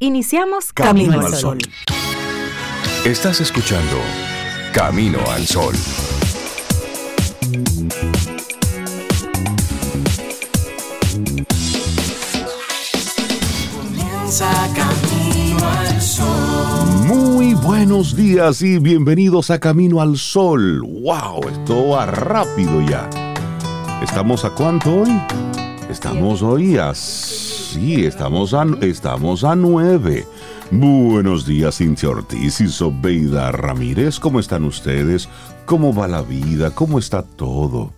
Iniciamos Camino, al Sol. Estás escuchando Camino al Sol. Comienza Camino al Sol. Muy buenos días y bienvenidos a Camino al Sol. ¡Wow! Esto va rápido ya. ¿Estamos a cuánto hoy? Estamos hoy a... Sí, estamos a, estamos a nueve. Buenos días, Cintia Ortiz y Sobeida Ramírez. ¿Cómo están ustedes? ¿Cómo va la vida? ¿Cómo está todo?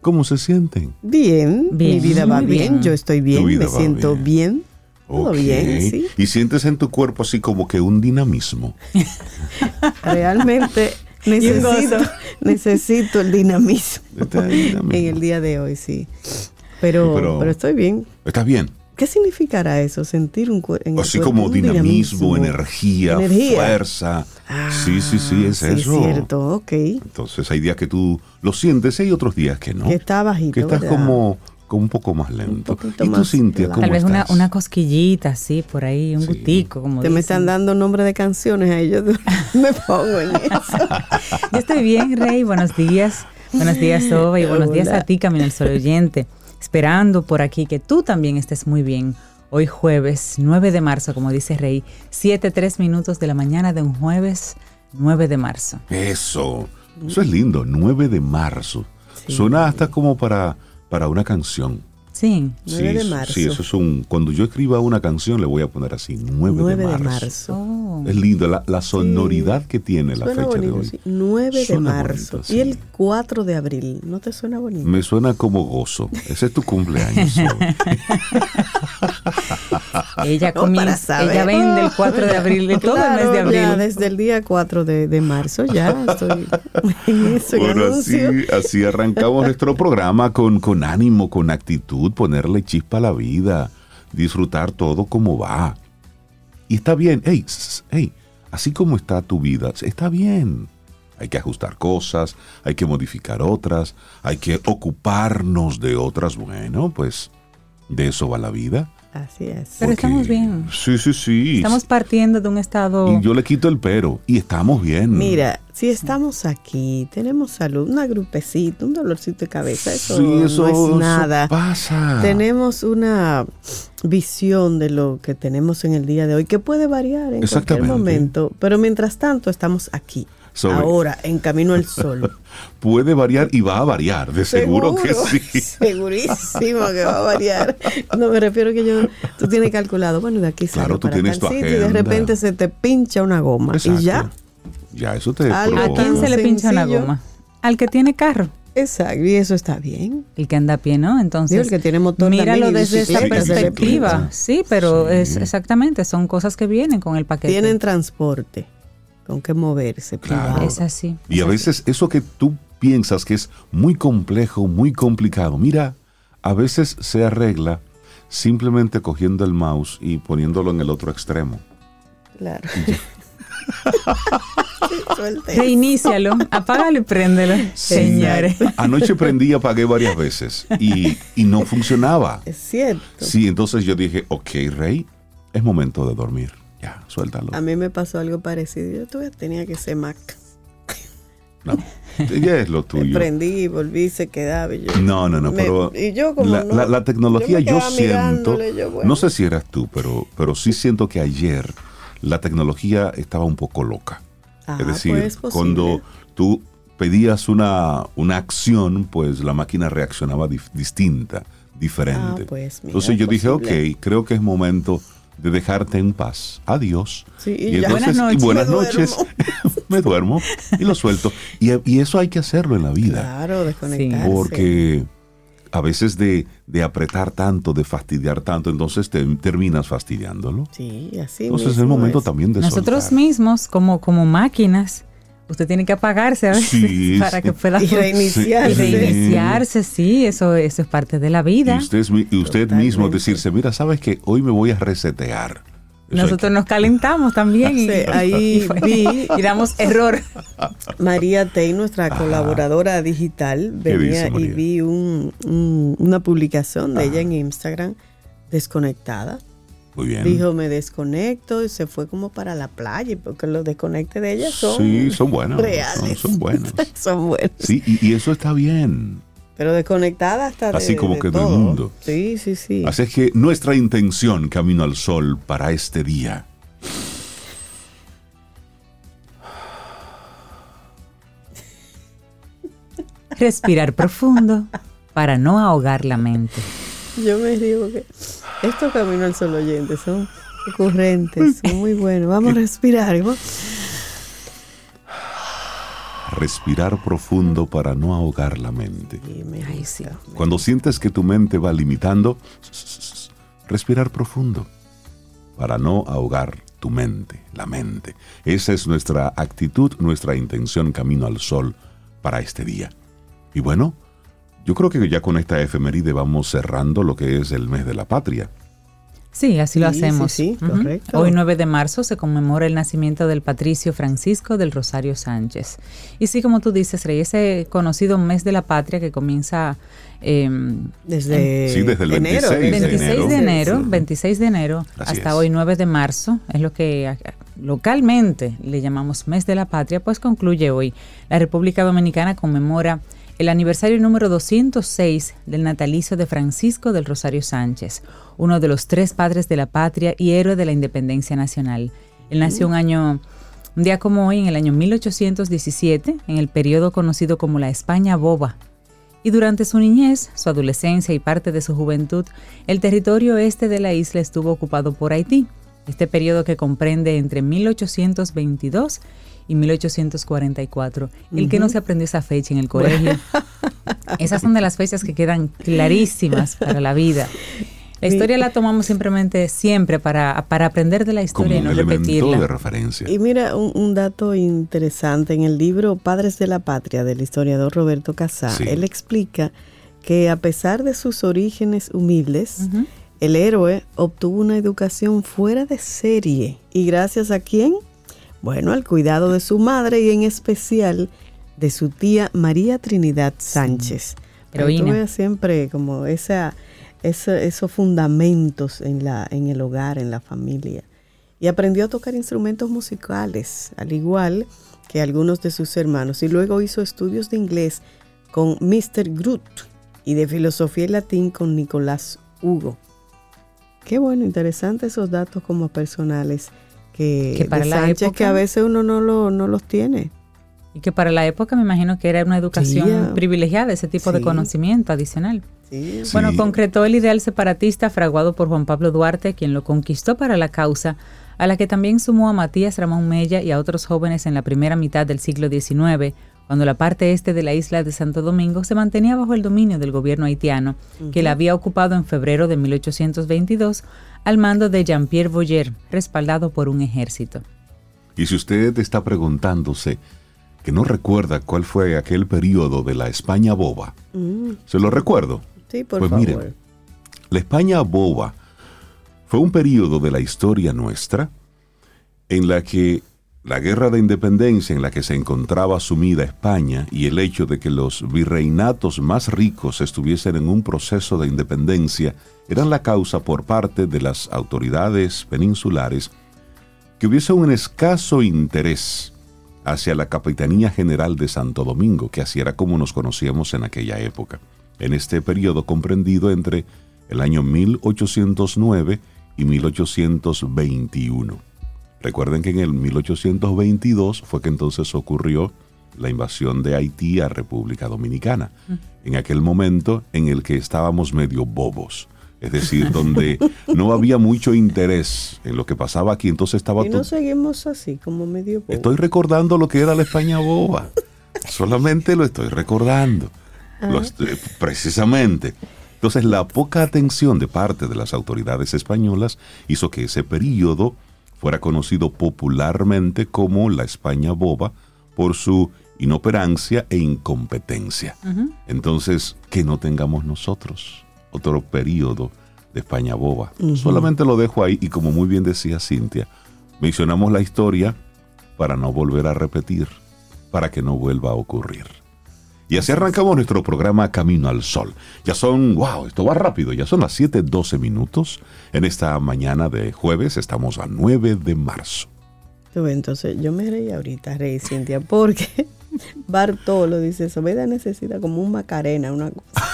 ¿Cómo se sienten? Bien, Bien, mi vida va bien, bien. yo estoy bien, me siento bien. bien. Todo Ok. bien, sí. Y sientes en tu cuerpo así como que un dinamismo. Realmente necesito, necesito el dinamismo Este dinamismo. en el día de hoy, sí. Pero, Sí, pero- pero, estoy bien. ¿Estás bien? ¿Qué significará eso? Sentir un cuerpo en Así cuerpo, como dinamismo, energía, Energía. fuerza. Ah, sí, sí, sí, es sí, eso. cierto, ok. Entonces hay días que tú lo sientes y hay otros días que no. Que está bajito, Que estás ¿verdad? como, un poco más lento. ¿Y tú, más Cintia, cómo Tal vez una, estás? una cosquillita, sí, por ahí, un Sí. gustico, como Te me están dando nombre de canciones a ellos. me pongo en eso. Yo estoy bien, Rey. Buenos días. Buenos días, Soba. Y buenos días a ti, Camino al Sol oyente. Esperando por aquí que tú también estés muy bien. Hoy jueves 9 de marzo, como dice Rey, 7, 3 minutos de la mañana de un jueves 9 de marzo. Eso. Eso es lindo. 9 de marzo. Suena hasta como para, para una canción. Sí. 9 de sí, marzo. Sí, eso es un. Cuando yo escriba una canción, le voy a poner así: 9, 9 de de marzo. marzo. Oh. Es lindo, la, la sonoridad que tiene la Suena fecha de bonito, hoy. sí. 9 de Suena marzo. bonito, sí. Y el 4 de abril. ¿No te suena bonito? Me suena como gozo. Ese es tu cumpleaños. Ella No, comienza, ella vende el 4 de abril, de todo el mes de Claro, abril. ya desde el día 4 de, de marzo ya estoy en eso. en Bueno, así, así arrancamos nuestro programa con, con ánimo, con actitud, ponerle chispa a la vida, disfrutar todo como va. Y está bien, hey, hey, así como está tu vida, está bien. Hay que ajustar cosas, hay que modificar otras, hay que ocuparnos de otras. Bueno, pues de eso va la vida. Así es. Pero Porque- estamos bien. Sí, sí, sí. Estamos partiendo de un estado... Y yo le quito el pero. Y estamos bien. Mira, si estamos aquí, tenemos salud, una grupecita, un dolorcito de cabeza, eso, Sí, eso, no es eso nada. pasa. Tenemos una visión de lo que tenemos en el día de hoy que puede variar en cualquier Exactamente. momento, pero mientras tanto estamos aquí. Sobre- Ahora, en camino al sol. Puede variar y va a variar, de seguro, que sí. Segurísimo que va a variar. No me refiero que yo, tú tienes calculado, bueno, de aquí Claro, salgo tú para tienes tu sitio y de repente se te pincha una goma Exacto. y ya. Ya, eso te ¿A quién se le pincha una goma? Al que tiene carro. Exacto, y eso está bien. El que anda a pie, ¿no? Entonces, Digo, el que tiene motor míralo desde le perspectiva. Sí, pero Sí. es exactamente, son cosas que vienen con el paquete. Tienen transporte con que moverse. Claro. es así. Y es a así. veces eso que tú piensas que es muy complejo, muy complicado, mira, a veces se arregla simplemente cogiendo el mouse y poniéndolo en el otro extremo. Claro. Reinícialo, apágalo y préndelo, señores. Anoche prendí y apagué varias veces y, y no funcionaba. Es cierto. Sí, entonces yo dije, ok, Rey, es momento de dormir. Ya, suéltalo. A mí me pasó algo parecido. Yo tuve, tenía que ser Mac. No, ya es lo Me tuyo. prendí, volví, se quedaba. Y yo, No, no, no, me- pero y yo como la, no, la- la tecnología me yo, siento, mirándole, yo, bueno. no sé si eras tú, pero, pero sí siento que ayer la tecnología estaba un poco loca. Ah, es decir, pues, posible. cuando tú pedías una, una acción, pues la máquina reaccionaba dif- distinta, diferente. Ah, pues, mira, Entonces yo dije, ok, creo que es momento de dejarte en paz. Adiós. Sí, y ya. Buenas y noches. buenas Me noches. me duermo y lo suelto. Y, y eso hay que hacerlo en la vida. Claro, desconectarse. Porque a veces de, de apretar tanto, de fastidiar tanto, entonces te terminas fastidiándolo. Sí, así Entonces es el momento es. también de Nosotros soltar. mismos, como, como máquinas, usted tiene que apagarse a veces Sí, para sí. que pueda Y y reiniciarse. Sí. reiniciarse, sí, eso, eso es parte de la vida. Y usted, y usted mismo decirse, mira, sabes que hoy me voy a resetear. Eso Nosotros nos calentamos también y, Sí, ahí y fue- vi- y damos error. María Tey, nuestra Ajá. colaboradora digital, ¿Qué venía dice y vi un- un- una publicación de Ajá. ella en Instagram desconectada. Muy bien. Dijo, me desconecto y se fue como para la playa, porque los desconectes de ella son Sí, son buenos. reales. Son, son buenos. son buenos. Sí, y, y eso está bien. Pero desconectada hasta de- Así como de que del mundo. Sí, sí, sí. Así es que nuestra intención, Camino al Sol, para este día. Respirar profundo para no ahogar la mente. Yo me digo que estos caminos al sol oyente son ocurrentes, son muy buenos. Vamos a respirar. ¿no? Respirar profundo para no ahogar la mente. Ay, sí. Cuando sientes que tu mente va limitando, respirar profundo para no ahogar tu mente, la mente. Esa es nuestra actitud, nuestra intención camino al sol para este día. Y bueno, yo creo que ya con esta efeméride vamos cerrando lo que es el mes de la patria. Sí, así lo Sí, sí, hacemos. sí, correcto. Hoy 9 de marzo se conmemora el nacimiento del patricio Francisco del Rosario Sánchez. Y sí, como tú dices, Rey, ese conocido mes de la patria que comienza eh, Desde, Sí, desde el enero. 26 de 26 enero. de enero, Sí. 26 de enero Así hasta es. hoy 9 de marzo, es lo que localmente le llamamos mes de la patria, pues concluye hoy. La República Dominicana conmemora el aniversario número 206 del natalicio de Francisco del Rosario Sánchez, uno de los tres padres de la patria y héroe de la independencia nacional. Él nació un año, un día como hoy, en el año 1817, en el periodo conocido como la España Boba, y durante su niñez, su adolescencia y parte de su juventud, el territorio este de la isla estuvo ocupado por Haití. Este periodo que comprende entre 1822 y 1844. El que no se aprendió esa fecha en el colegio. Esas son de las fechas que quedan clarísimas para la vida. La historia la tomamos simplemente siempre para, para aprender de la Como historia y un no elemento repetirla. de referencia. Y mira, un, un dato interesante, en el libro Padres de la Patria del historiador Roberto Casá, Sí. él explica que a pesar de sus orígenes humildes, Ujú. el héroe obtuvo una educación fuera de serie. ¿Y gracias a quién? Bueno, al cuidado de su madre y en especial de su tía María Trinidad Sánchez. Heroína. veas siempre como esa, esa- esos fundamentos en, la, en el hogar, en la familia. Y aprendió a tocar instrumentos musicales, al igual que algunos de sus hermanos. Y luego hizo estudios de inglés con Mr. Groot y de filosofía y latín con Nicolás Hugo. Qué bueno, interesante esos datos como personales que, Que para de la Sánchez época- que a veces uno no, lo, no los tiene. Y que para la época me imagino que era una educación Sí, privilegiada, ese tipo de Sí. conocimiento adicional. Sí. Sí. Bueno, concretó el ideal separatista fraguado por Juan Pablo Duarte, quien lo conquistó para la causa, a la que también sumó a Matías Ramón Mella y a otros jóvenes en la primera mitad del siglo XIX, cuando la parte este de la isla de Santo Domingo se mantenía bajo el dominio del gobierno haitiano, que la había ocupado en febrero de 1822 al mando de Jean-Pierre Boyer, respaldado por un ejército. Y si usted está preguntándose que no recuerda cuál fue aquel periodo de la España boba, Mm, se lo recuerdo. sí, por Pues favor. miren, La España boba fue un periodo de la historia nuestra en la que la guerra de independencia en la que se encontraba sumida España y el hecho de que los virreinatos más ricos estuviesen en un proceso de independencia eran la causa por parte de las autoridades peninsulares que hubiese un escaso interés hacia la Capitanía General de Santo Domingo, que así era como nos conocíamos en aquella época, en este periodo comprendido entre el año 1809 y 1821. Recuerden que en el 1822 fue que entonces ocurrió la invasión de Haití a República Dominicana, en aquel momento en el que estábamos medio bobos. Es decir, donde no había mucho interés en lo que pasaba aquí, entonces estaba Y todo, no seguimos así, como medio bobo. Estoy recordando lo que era la España boba. Solamente lo estoy recordando. Lo estoy- precisamente. Entonces, la poca atención de parte de las autoridades españolas hizo que ese periodo fuera conocido popularmente como la España boba por su inoperancia e incompetencia. Entonces, que no tengamos nosotros otro periodo de España boba. Solamente lo dejo ahí y como muy bien decía Cintia, mencionamos la historia para no volver a repetir, para que no vuelva a ocurrir. Y así arrancamos nuestro programa Camino al Sol. Ya son, wow, esto va rápido, ya son las 7:12 minutos. En esta mañana de jueves estamos a 9 de marzo. Entonces, yo me reí ahorita, reí, Cintia, porque Bartolo dice, Sobeida necesita como un macarena, una cosa.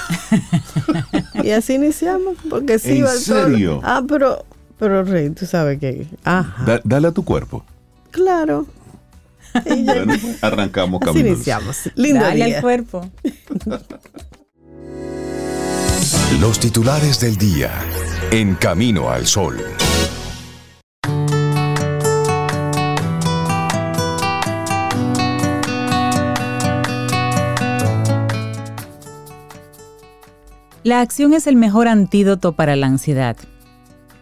y así iniciamos, porque sí, ¿En Bartolo. serio? Ah, pero, pero Rey, tú sabes que... Ajá, Da- dale a tu cuerpo. claro. Bueno, arrancamos así Camino al Sol. iniciamos. Lindo Dale día. al cuerpo. Los titulares del día en Camino al Sol. La acción es el mejor antídoto para la ansiedad.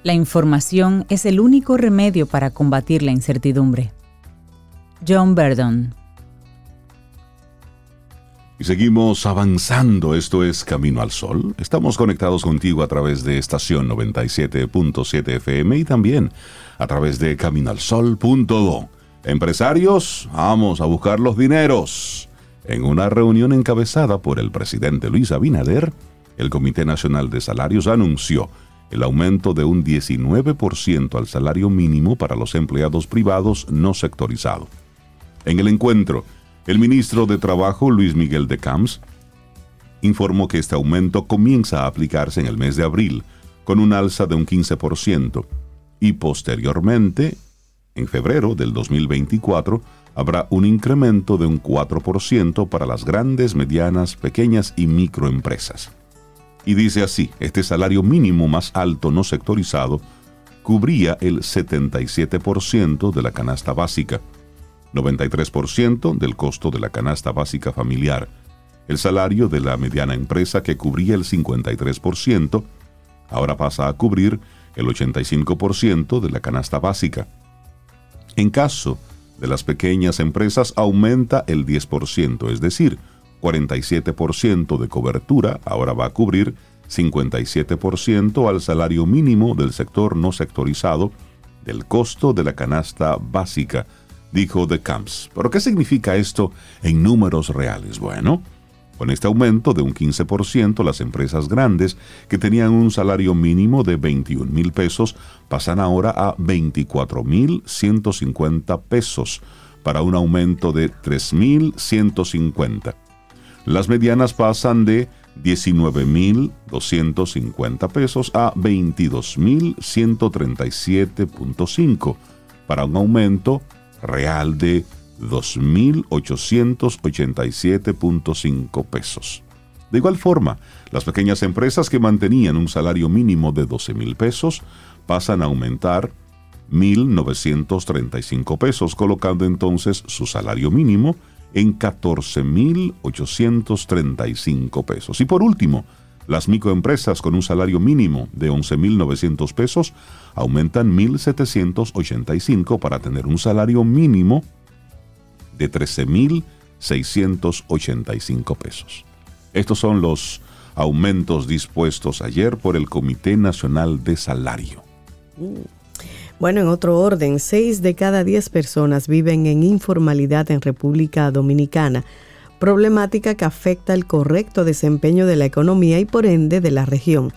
La información es el único remedio para combatir la incertidumbre. John Verdon. Y seguimos avanzando, esto es Camino al Sol. Estamos conectados contigo a través de estación 97.7 FM y también a través de caminoalsol.do. Empresarios, vamos a buscar los dineros. En una reunión encabezada por el presidente Luis Abinader, el Comité Nacional de Salarios anunció el aumento de un 19% al salario mínimo para los empleados privados no sectorizados. En el encuentro, el ministro de Trabajo, Luis Miguel de Camps, informó que este aumento comienza a aplicarse en el mes de abril, con un alza de un 15%, y posteriormente, en febrero del 2024, habrá un incremento de un 4% para las grandes, medianas, pequeñas y microempresas. Y dice así, este salario mínimo más alto no sectorizado cubría el 77% de la canasta básica, 93% del costo de la canasta básica familiar, el salario de la mediana empresa que cubría el 53%, ahora pasa a cubrir el 85% de la canasta básica. En caso de las pequeñas empresas aumenta el 10%, es decir, 47% de cobertura ahora va a cubrir 57% al salario mínimo del sector no sectorizado del costo de la canasta básica, dijo The Camps. ¿Pero qué significa esto en números reales? Bueno, con este aumento de un 15%, las empresas grandes que tenían un salario mínimo de 21 mil pesos pasan ahora a 24 mil 150 pesos para un aumento de 3 mil 150. Las medianas pasan de 19.250 pesos a 22.137.5 para un aumento real de 2.887.5 pesos. De igual forma, las pequeñas empresas que mantenían un salario mínimo de 12.000 pesos pasan a aumentar 1.935 pesos, colocando entonces su salario mínimo en 14.835 pesos. Y por último, las microempresas con un salario mínimo de 11.900 pesos aumentan 1.785 para tener un salario mínimo de 13.685 pesos. Estos son los aumentos dispuestos ayer por el Comité Nacional de Salario. Bueno, en otro orden, seis de cada diez personas viven en informalidad en República Dominicana, problemática que afecta el correcto desempeño de la economía y por ende de la región.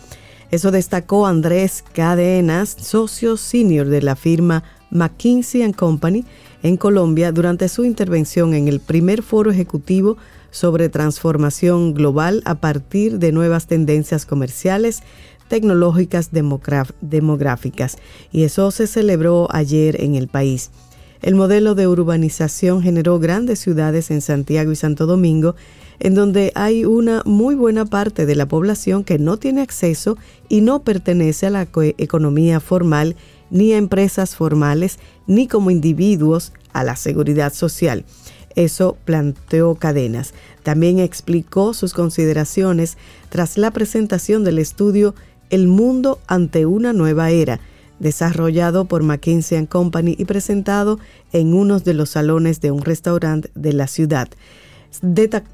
Eso destacó Andrés Cadenas, socio senior de la firma McKinsey ⁇ Company en Colombia durante su intervención en el primer foro ejecutivo sobre transformación global a partir de nuevas tendencias comerciales, tecnológicas demográficas y eso se celebró ayer en el país. El modelo de urbanización generó grandes ciudades en Santiago y Santo Domingo, en donde hay una muy buena parte de la población que no tiene acceso y no pertenece a la co- economía formal, ni a empresas formales, ni como individuos a la seguridad social. Eso planteó Cadenas. También explicó sus consideraciones tras la presentación del estudio El mundo ante una nueva era, desarrollado por McKinsey ⁇ Company y presentado en uno de los salones de un restaurante de la ciudad.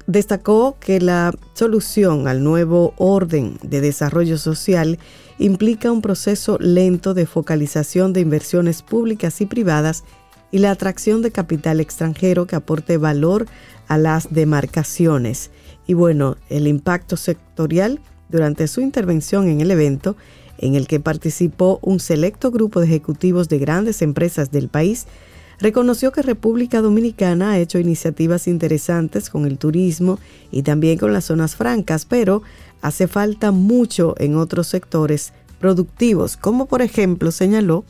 Destacó que la solución al nuevo orden de desarrollo social implica un proceso lento de focalización de inversiones públicas y privadas y la atracción de capital extranjero que aporte valor a las demarcaciones y bueno, el impacto sectorial durante su intervención en el evento, en el que participó un selecto grupo de ejecutivos de grandes empresas del país, reconoció que República Dominicana ha hecho iniciativas interesantes con el turismo y también con las zonas francas, pero hace falta mucho en otros sectores productivos, como por ejemplo señaló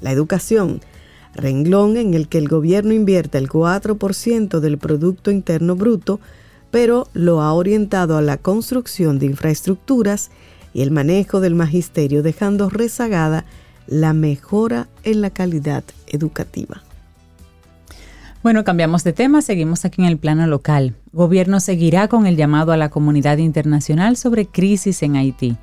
la educación, renglón en el que el gobierno invierte el 4% del Producto Interno Bruto, pero lo ha orientado a la construcción de infraestructuras y el manejo del magisterio, dejando rezagada la mejora en la calidad educativa. Bueno, cambiamos de tema, seguimos aquí en el plano local. Gobierno seguirá con el llamado a la comunidad internacional sobre crisis en Haití.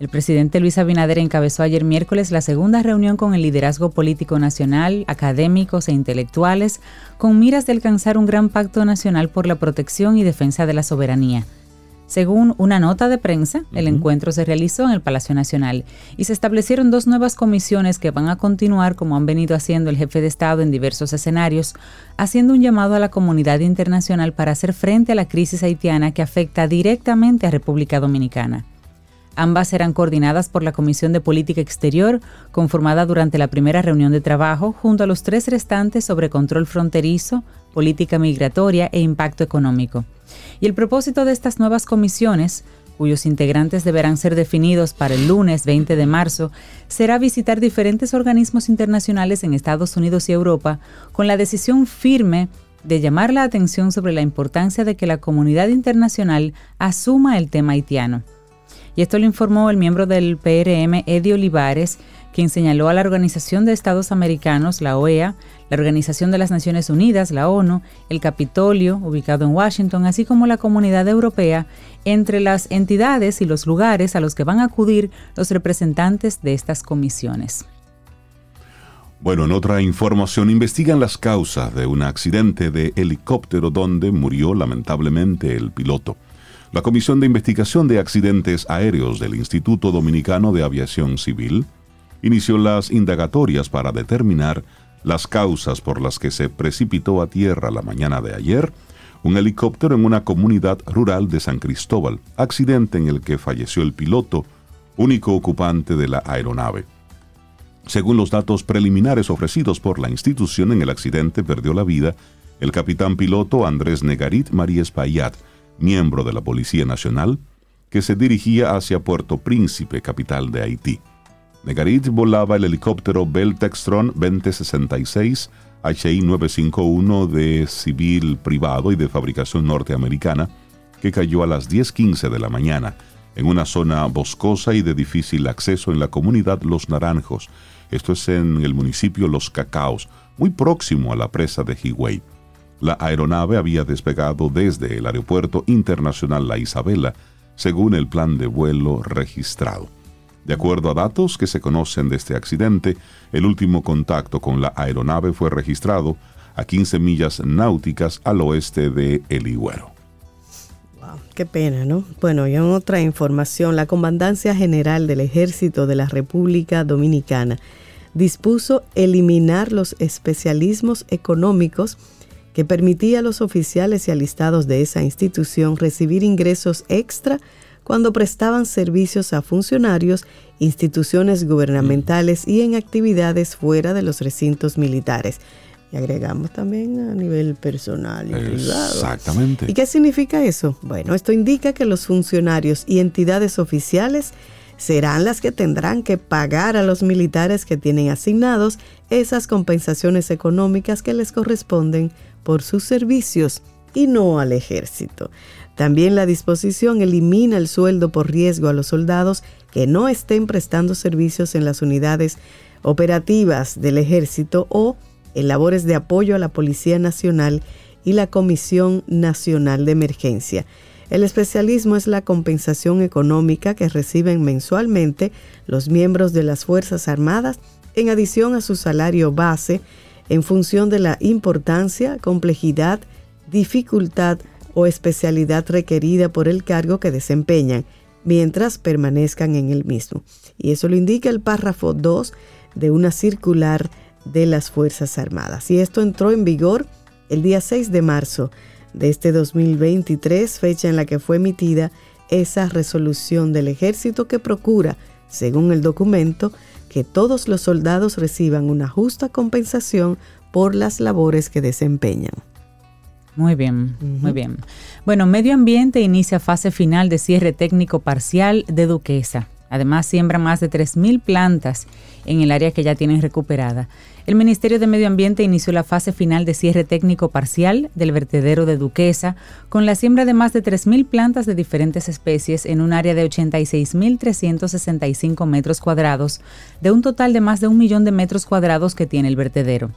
El presidente Luis Abinader encabezó ayer miércoles la segunda reunión con el liderazgo político nacional, académicos e intelectuales, con miras de alcanzar un gran pacto nacional por la protección y defensa de la soberanía. Según una nota de prensa, el encuentro se realizó en el Palacio Nacional y se establecieron dos nuevas comisiones que van a continuar como han venido haciendo el jefe de Estado en diversos escenarios, haciendo un llamado a la comunidad internacional para hacer frente a la crisis haitiana que afecta directamente a República Dominicana. Ambas serán coordinadas por la Comisión de Política Exterior, conformada durante la primera reunión de trabajo, junto a los tres restantes sobre control fronterizo, política migratoria e impacto económico. Y el propósito de estas nuevas comisiones, cuyos integrantes deberán ser definidos para el lunes 20 de marzo, será visitar diferentes organismos internacionales en Estados Unidos y Europa con la decisión firme de llamar la atención sobre la importancia de que la comunidad internacional asuma el tema haitiano. Y esto lo informó el miembro del PRM, Eddie Olivares, quien señaló a la Organización de Estados Americanos, la OEA, la Organización de las Naciones Unidas, la ONU, el Capitolio, ubicado en Washington, así como la Comunidad Europea, entre las entidades y los lugares a los que van a acudir los representantes de estas comisiones. Bueno, en otra información, investigan las causas de un accidente de helicóptero donde murió lamentablemente el piloto. La Comisión de Investigación de Accidentes Aéreos del Instituto Dominicano de Aviación Civil inició las indagatorias para determinar las causas por las que se precipitó a tierra la mañana de ayer un helicóptero en una comunidad rural de San Cristóbal, accidente en el que falleció el piloto, único ocupante de la aeronave. Según los datos preliminares ofrecidos por la institución en el accidente perdió la vida el capitán piloto Andrés Negarit Marías Payat, miembro de la Policía Nacional, que se dirigía hacia Puerto Príncipe, capital de Haití. Negarit volaba el helicóptero Bell Textron 2066 HI-951 de civil privado y de fabricación norteamericana, que cayó a las 10.15 de la mañana en una zona boscosa y de difícil acceso en la comunidad Los Naranjos. Esto es en el municipio Los Cacaos, muy próximo a la presa de Higüey. La aeronave había despegado desde el Aeropuerto Internacional La Isabela, según el plan de vuelo registrado. De acuerdo a datos que se conocen de este accidente, el último contacto con la aeronave fue registrado a 15 millas náuticas al oeste de El Higüero. Qué pena, ¿no? Bueno, y en otra información, la Comandancia General del Ejército de la República Dominicana dispuso eliminar los especialismos económicos que permitía a los oficiales y alistados de esa institución recibir ingresos extra cuando prestaban servicios a funcionarios, instituciones gubernamentales y en actividades fuera de los recintos militares. Y agregamos también a nivel personal y privado. Exactamente. ¿Y qué significa eso? Bueno, esto indica que los funcionarios y entidades oficiales serán las que tendrán que pagar a los militares que tienen asignados esas compensaciones económicas que les corresponden por sus servicios y no al ejército. También la disposición elimina el sueldo por riesgo a los soldados que no estén prestando servicios en las unidades operativas del ejército o en labores de apoyo a la Policía Nacional y la Comisión Nacional de Emergencia. El especialismo es la compensación económica que reciben mensualmente los miembros de las Fuerzas Armadas en adición a su salario base en función de la importancia, complejidad, dificultad o especialidad requerida por el cargo que desempeñan mientras permanezcan en el mismo. Y eso lo indica el párrafo 2 de una circular de las Fuerzas Armadas. Y esto entró en vigor el día 6 de marzo de este 2023, fecha en la que fue emitida esa resolución del ejército que procura, según el documento, que todos los soldados reciban una justa compensación por las labores que desempeñan. Muy bien, muy bien. Bueno, Medio Ambiente inicia fase final de cierre técnico parcial de Duquesa. Además, siembra más de 3.000 plantas en el área que ya tienen recuperada. El Ministerio de Medio Ambiente inició la fase final de cierre técnico parcial del vertedero de Duquesa con la siembra de más de 3.000 plantas de diferentes especies en un área de 86.365 metros cuadrados, de un total de más de un millón de metros cuadrados que tiene el vertedero.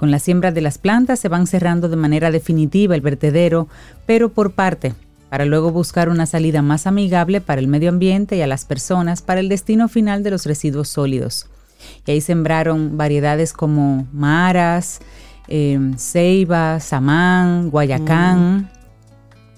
Con la siembra de las plantas se van cerrando de manera definitiva el vertedero, pero por parte, para luego buscar una salida más amigable para el medio ambiente y a las personas para el destino final de los residuos sólidos. Y ahí sembraron variedades como maras, eh, ceiba, samán, guayacán, mm.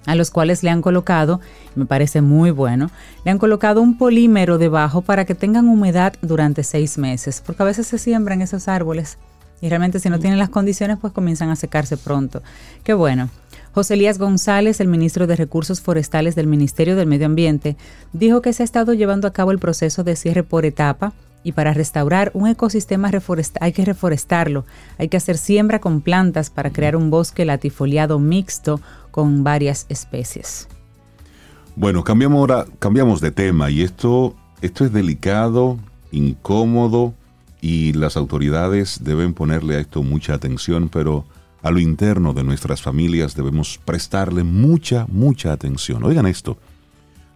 a los cuales le han colocado, me parece muy bueno, le han colocado un polímero debajo para que tengan humedad durante seis meses, porque a veces se siembran esos árboles y realmente si no tienen las condiciones, pues comienzan a secarse pronto. Qué bueno. José Elías González, el ministro de Recursos Forestales del Ministerio del Medio Ambiente, dijo que se ha estado llevando a cabo el proceso de cierre por etapa y para restaurar un ecosistema hay que reforestarlo, hay que hacer siembra con plantas para crear un bosque latifoliado mixto con varias especies. Bueno, cambiamos ahora, cambiamos de tema y esto, esto es delicado, incómodo, y las autoridades deben ponerle a esto mucha atención, pero a lo interno de nuestras familias debemos prestarle mucha, mucha atención. Oigan esto.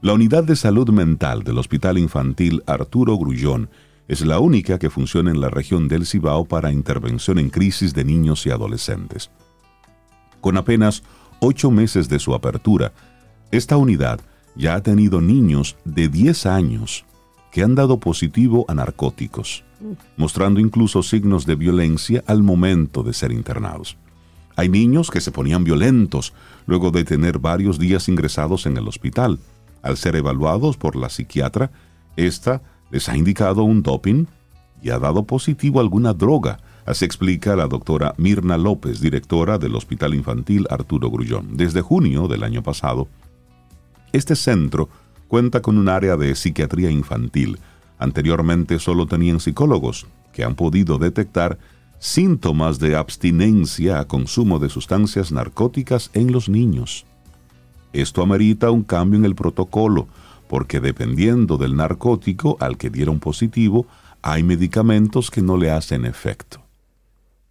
La unidad de salud mental del Hospital Infantil Arturo Grullón es la única que funciona en la región del Cibao para intervención en crisis de niños y adolescentes. Con apenas ocho meses de su apertura, esta unidad ya ha tenido niños de 10 años que han dado positivo a narcóticos mostrando incluso signos de violencia al momento de ser internados. Hay niños que se ponían violentos luego de tener varios días ingresados en el hospital. Al ser evaluados por la psiquiatra, esta les ha indicado un doping y ha dado positivo alguna droga, así explica la doctora Mirna López, directora del Hospital Infantil Arturo Grullón. Desde junio del año pasado, este centro cuenta con un área de psiquiatría infantil, Anteriormente solo tenían psicólogos que han podido detectar síntomas de abstinencia a consumo de sustancias narcóticas en los niños. Esto amerita un cambio en el protocolo, porque dependiendo del narcótico al que dieron positivo, hay medicamentos que no le hacen efecto.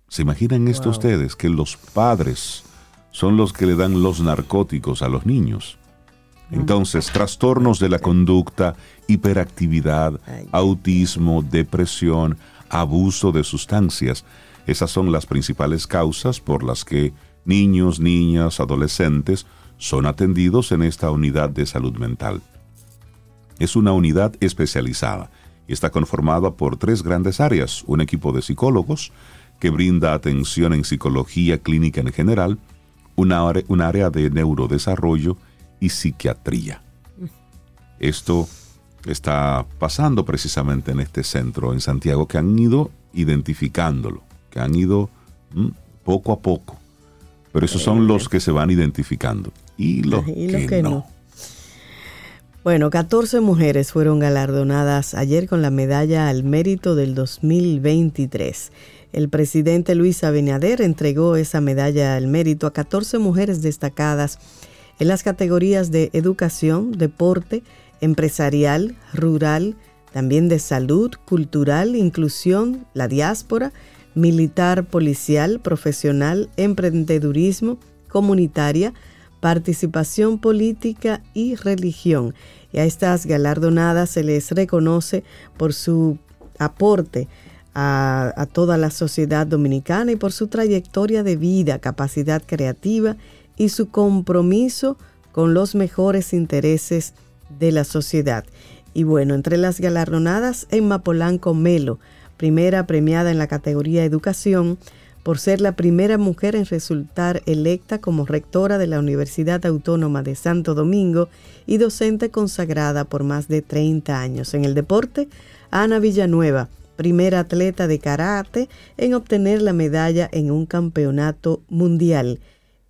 ¿Se imaginan esto ustedes? Que los padres son los que le dan los narcóticos a los niños. Entonces, trastornos de la conducta, hiperactividad, autismo, depresión, abuso de sustancias, esas son las principales causas por las que niños, niñas, adolescentes son atendidos en esta unidad de salud mental. Es una unidad especializada y está conformada por tres grandes áreas, un equipo de psicólogos que brinda atención en psicología clínica en general, una, un área de neurodesarrollo y psiquiatría. Esto está pasando precisamente en este centro en Santiago, que han ido identificándolo, que han ido mm, poco a poco. Pero esos son los que se van identificando. Y los, que, no. Bueno, 14 mujeres fueron galardonadas ayer con la medalla al mérito del 2023. El presidente Luis Abinader entregó esa medalla al mérito a 14 mujeres destacadas en las categorías de educación, deporte, empresarial, rural, también de salud, cultural, inclusión, la diáspora, militar, policial, profesional, emprendedurismo, comunitaria, participación política y religión. Y a estas galardonadas se les reconoce por su aporte a, a, toda la sociedad dominicana y por su trayectoria de vida, capacidad creativa y su compromiso con los mejores intereses de la sociedad. Y bueno, entre las galardonadas, Emma Polanco Melo, primera premiada en la categoría Educación, por ser la primera mujer en resultar electa como rectora de la Universidad Autónoma de Santo Domingo y docente consagrada por más de 30 años. En el deporte, Ana Villanueva, primera atleta de karate en obtener la medalla en un campeonato mundial.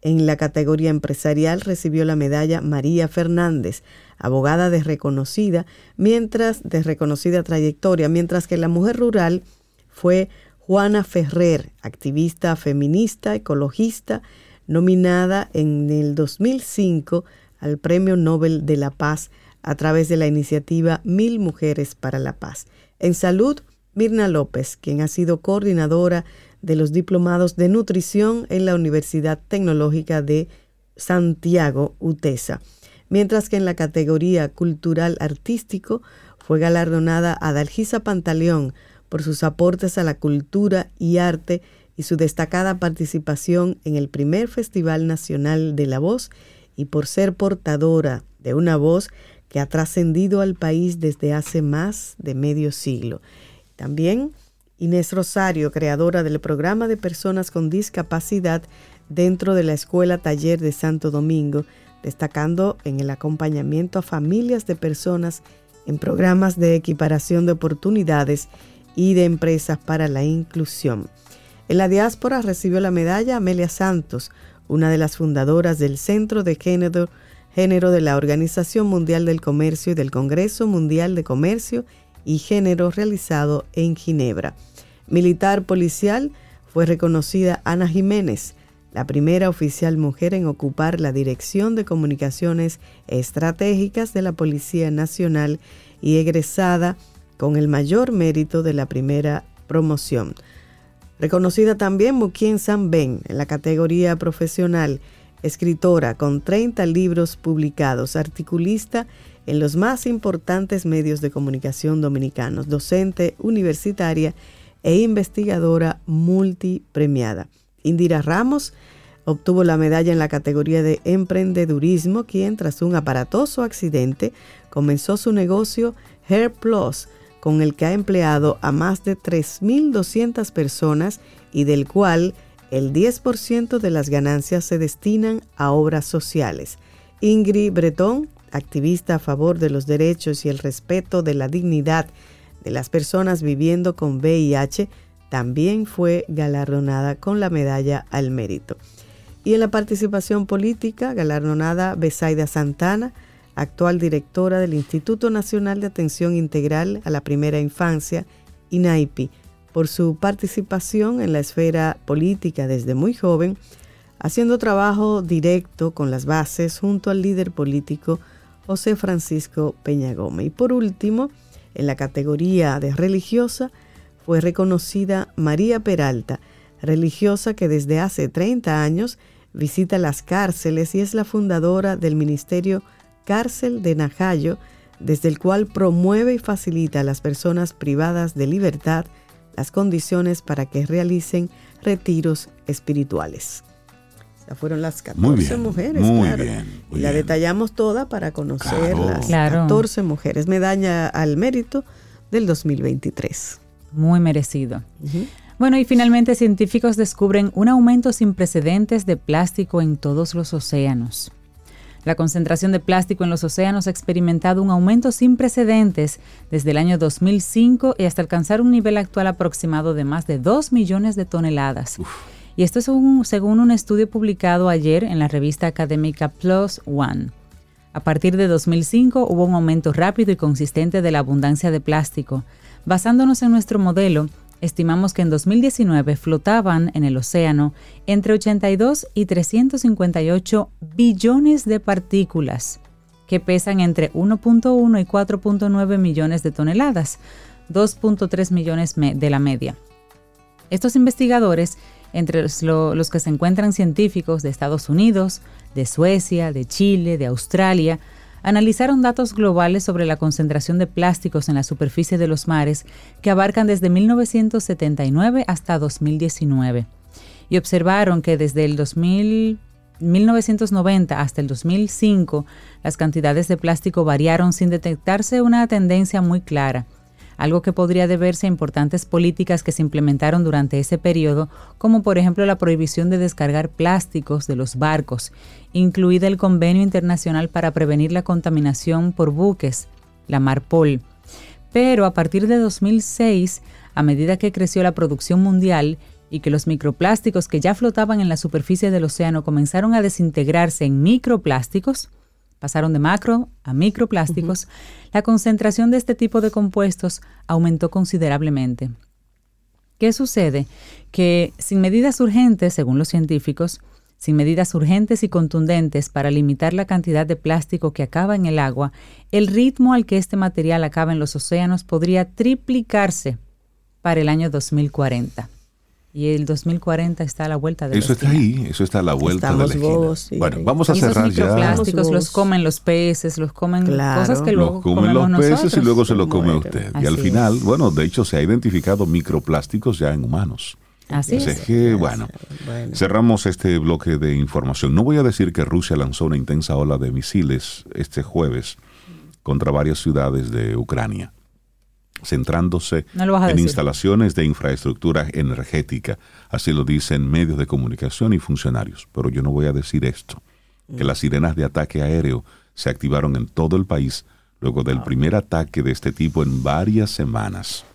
En la categoría empresarial recibió la medalla María Fernández, abogada de reconocida, mientras de reconocida trayectoria, mientras que la mujer rural fue Juana Ferrer, activista feminista, ecologista, nominada en el 2005 al Premio Nobel de la Paz a través de la iniciativa Mil Mujeres para la Paz. En salud, Mirna López, quien ha sido coordinadora de los diplomados de nutrición en la Universidad Tecnológica de Santiago, UTESA. Mientras que en la categoría cultural artístico fue galardonada Adalgisa Pantaleón por sus aportes a la cultura y arte y su destacada participación en el primer Festival Nacional de la Voz y por ser portadora de una voz que ha trascendido al país desde hace más de medio siglo. También Inés Rosario, creadora del programa de personas con discapacidad dentro de la Escuela Taller de Santo Domingo, destacando en el acompañamiento a familias de personas en programas de equiparación de oportunidades y de empresas para la inclusión. En la diáspora recibió la medalla Amelia Santos, una de las fundadoras del Centro de Género, de la Organización Mundial del Comercio y del Congreso Mundial de Comercio y Género realizado en Ginebra. Militar policial fue reconocida Ana Jiménez, la primera oficial mujer en ocupar la Dirección de Comunicaciones Estratégicas de la Policía Nacional y egresada con el mayor mérito de la primera promoción. Reconocida también Mukien Ben en la categoría profesional, escritora con 30 libros publicados, articulista en los más importantes medios de comunicación dominicanos, docente universitaria e investigadora multipremiada. Indira Ramos obtuvo la medalla en la categoría de emprendedurismo, quien tras un aparatoso accidente comenzó su negocio Hair Plus, con el que ha empleado a más de 3.200 personas y del cual el 10% de las ganancias se destinan a obras sociales. Ingrid Breton, activista a favor de los derechos y el respeto de la dignidad de las personas viviendo con VIH, también fue galardonada con la medalla al mérito. Y en la participación política, galardonada Besaida Santana, actual directora del Instituto Nacional de Atención Integral a la Primera Infancia, INAIPI, por su participación en la esfera política desde muy joven, haciendo trabajo directo con las bases junto al líder político José Francisco Peña Gómez. Y por último, en la categoría de religiosa, fue reconocida María Peralta, religiosa que desde hace 30 años visita las cárceles y es la fundadora del Ministerio Cárcel de Najayo, desde el cual promueve y facilita a las personas privadas de libertad las condiciones para que realicen retiros espirituales. Fueron las 14 mujeres. Muy claro. bien. muy y la bien. detallamos toda para conocer Claro. las Claro. 14 mujeres. Medalla al mérito del 2023. Muy merecido. Bueno, y finalmente científicos descubren un aumento sin precedentes de plástico en todos los océanos. La concentración de plástico en los océanos ha experimentado un aumento sin precedentes desde el año 2005 y hasta alcanzar un nivel actual aproximado de más de 2 millones de toneladas. Y esto es según un estudio publicado ayer en la revista académica Plus One. A partir de 2005 hubo un aumento rápido y consistente de la abundancia de plástico. Basándonos en nuestro modelo, estimamos que en 2019 flotaban en el océano entre 82 y 358 billones de partículas, que pesan entre 1.1 y 4.9 millones de toneladas, 2.3 millones de la media. Estos investigadores, entre los, lo- los que se encuentran científicos de Estados Unidos, de Suecia, de Chile, de Australia, analizaron datos globales sobre la concentración de plásticos en la superficie de los mares que abarcan desde 1979 hasta 2019 y observaron que desde el 2000 1990 hasta el 2005 las cantidades de plástico variaron sin detectarse una tendencia muy clara algo que podría deberse a importantes políticas que se implementaron durante ese periodo, como por ejemplo la prohibición de descargar plásticos de los barcos, incluida el Convenio Internacional para Prevenir la Contaminación por Buques, la MARPOL. Pero a partir de 2006, a medida que creció la producción mundial y que los microplásticos que ya flotaban en la superficie del océano comenzaron a desintegrarse en microplásticos, pasaron de macro a microplásticos, la concentración de este tipo de compuestos aumentó considerablemente. ¿Qué sucede? Que sin medidas urgentes, según los científicos, sin medidas urgentes y contundentes para limitar la cantidad de plástico que acaba en el agua, el ritmo al que este material acaba en los océanos podría triplicarse para el año 2040. Y el 2040 está a la vuelta de Eso está ahí, eso está a la vuelta de la esquina. vos, sí, bueno, ahí. vamos a Y esos cerrar ya. microplásticos los Vos. comen los peces, los comen Claro. cosas que luego Los comen los peces y nosotros. luego se lo come Mueren. usted. Y al final, es. bueno, de hecho se ha identificado microplásticos ya en humanos. Así Así es. es que, bueno, Bueno. cerramos este bloque de información. No voy a decir que Rusia lanzó una intensa ola de misiles este jueves contra varias ciudades de Ucrania, centrándose No en instalaciones de infraestructura energética. Así lo dicen medios de comunicación y funcionarios. Pero yo no voy a decir esto, que las sirenas de ataque aéreo se activaron en todo el país luego del primer ataque de este tipo en varias semanas.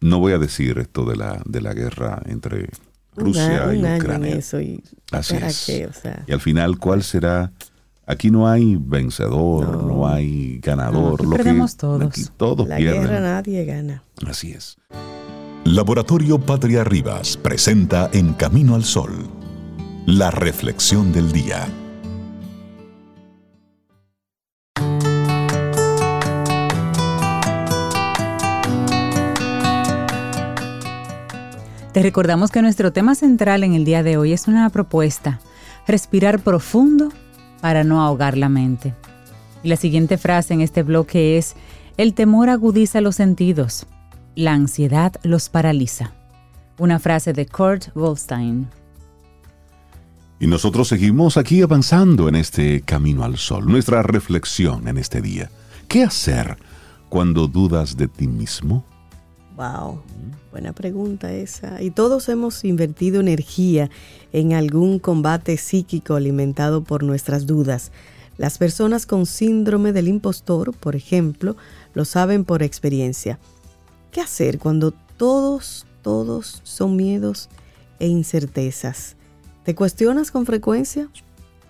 No voy a decir esto de la, de la guerra entre Rusia y un año en Ucrania. eso y Así ¿para es. qué? O sea, Y al final, ¿cuál será? Aquí no hay vencedor, no, hay ganador. aquí lo que- perdemos todos. aquí todos la pierden. guerra nadie gana. Así es. Laboratorio Patria Rivas presenta En Camino al Sol, la reflexión del día. Te recordamos que nuestro tema central en el día de hoy es una propuesta, respirar profundo para no ahogar la mente. Y la siguiente frase en este bloque es, el temor agudiza los sentidos, la ansiedad los paraliza. Una frase de Kurt Goldstein. Y nosotros seguimos aquí avanzando en este camino al sol. Nuestra reflexión en este día. ¿Qué hacer cuando dudas de ti mismo? Wow, buena pregunta esa. Y todos hemos invertido energía en algún combate psíquico alimentado por nuestras dudas. Las personas con síndrome del impostor, por ejemplo, lo saben por experiencia. ¿Qué hacer cuando todos, todos son miedos e incertezas? ¿Te cuestionas con frecuencia?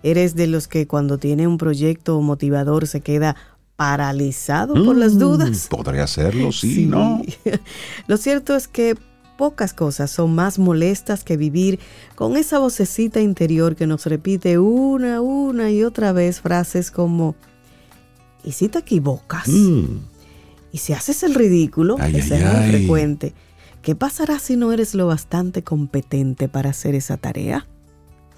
¿Eres de los que cuando tiene un proyecto motivador se queda paralizado por las Mm, dudas? Podría hacerlo, sí, ¿no? Lo cierto es que pocas cosas son más molestas que vivir con esa vocecita interior que nos repite una, una y otra vez frases como, ¿y si te equivocas? Mm, ¿Y si haces el ridículo? Ay, Ese ay, es muy ay. frecuente. ¿Qué pasará si no eres lo bastante competente para hacer esa tarea?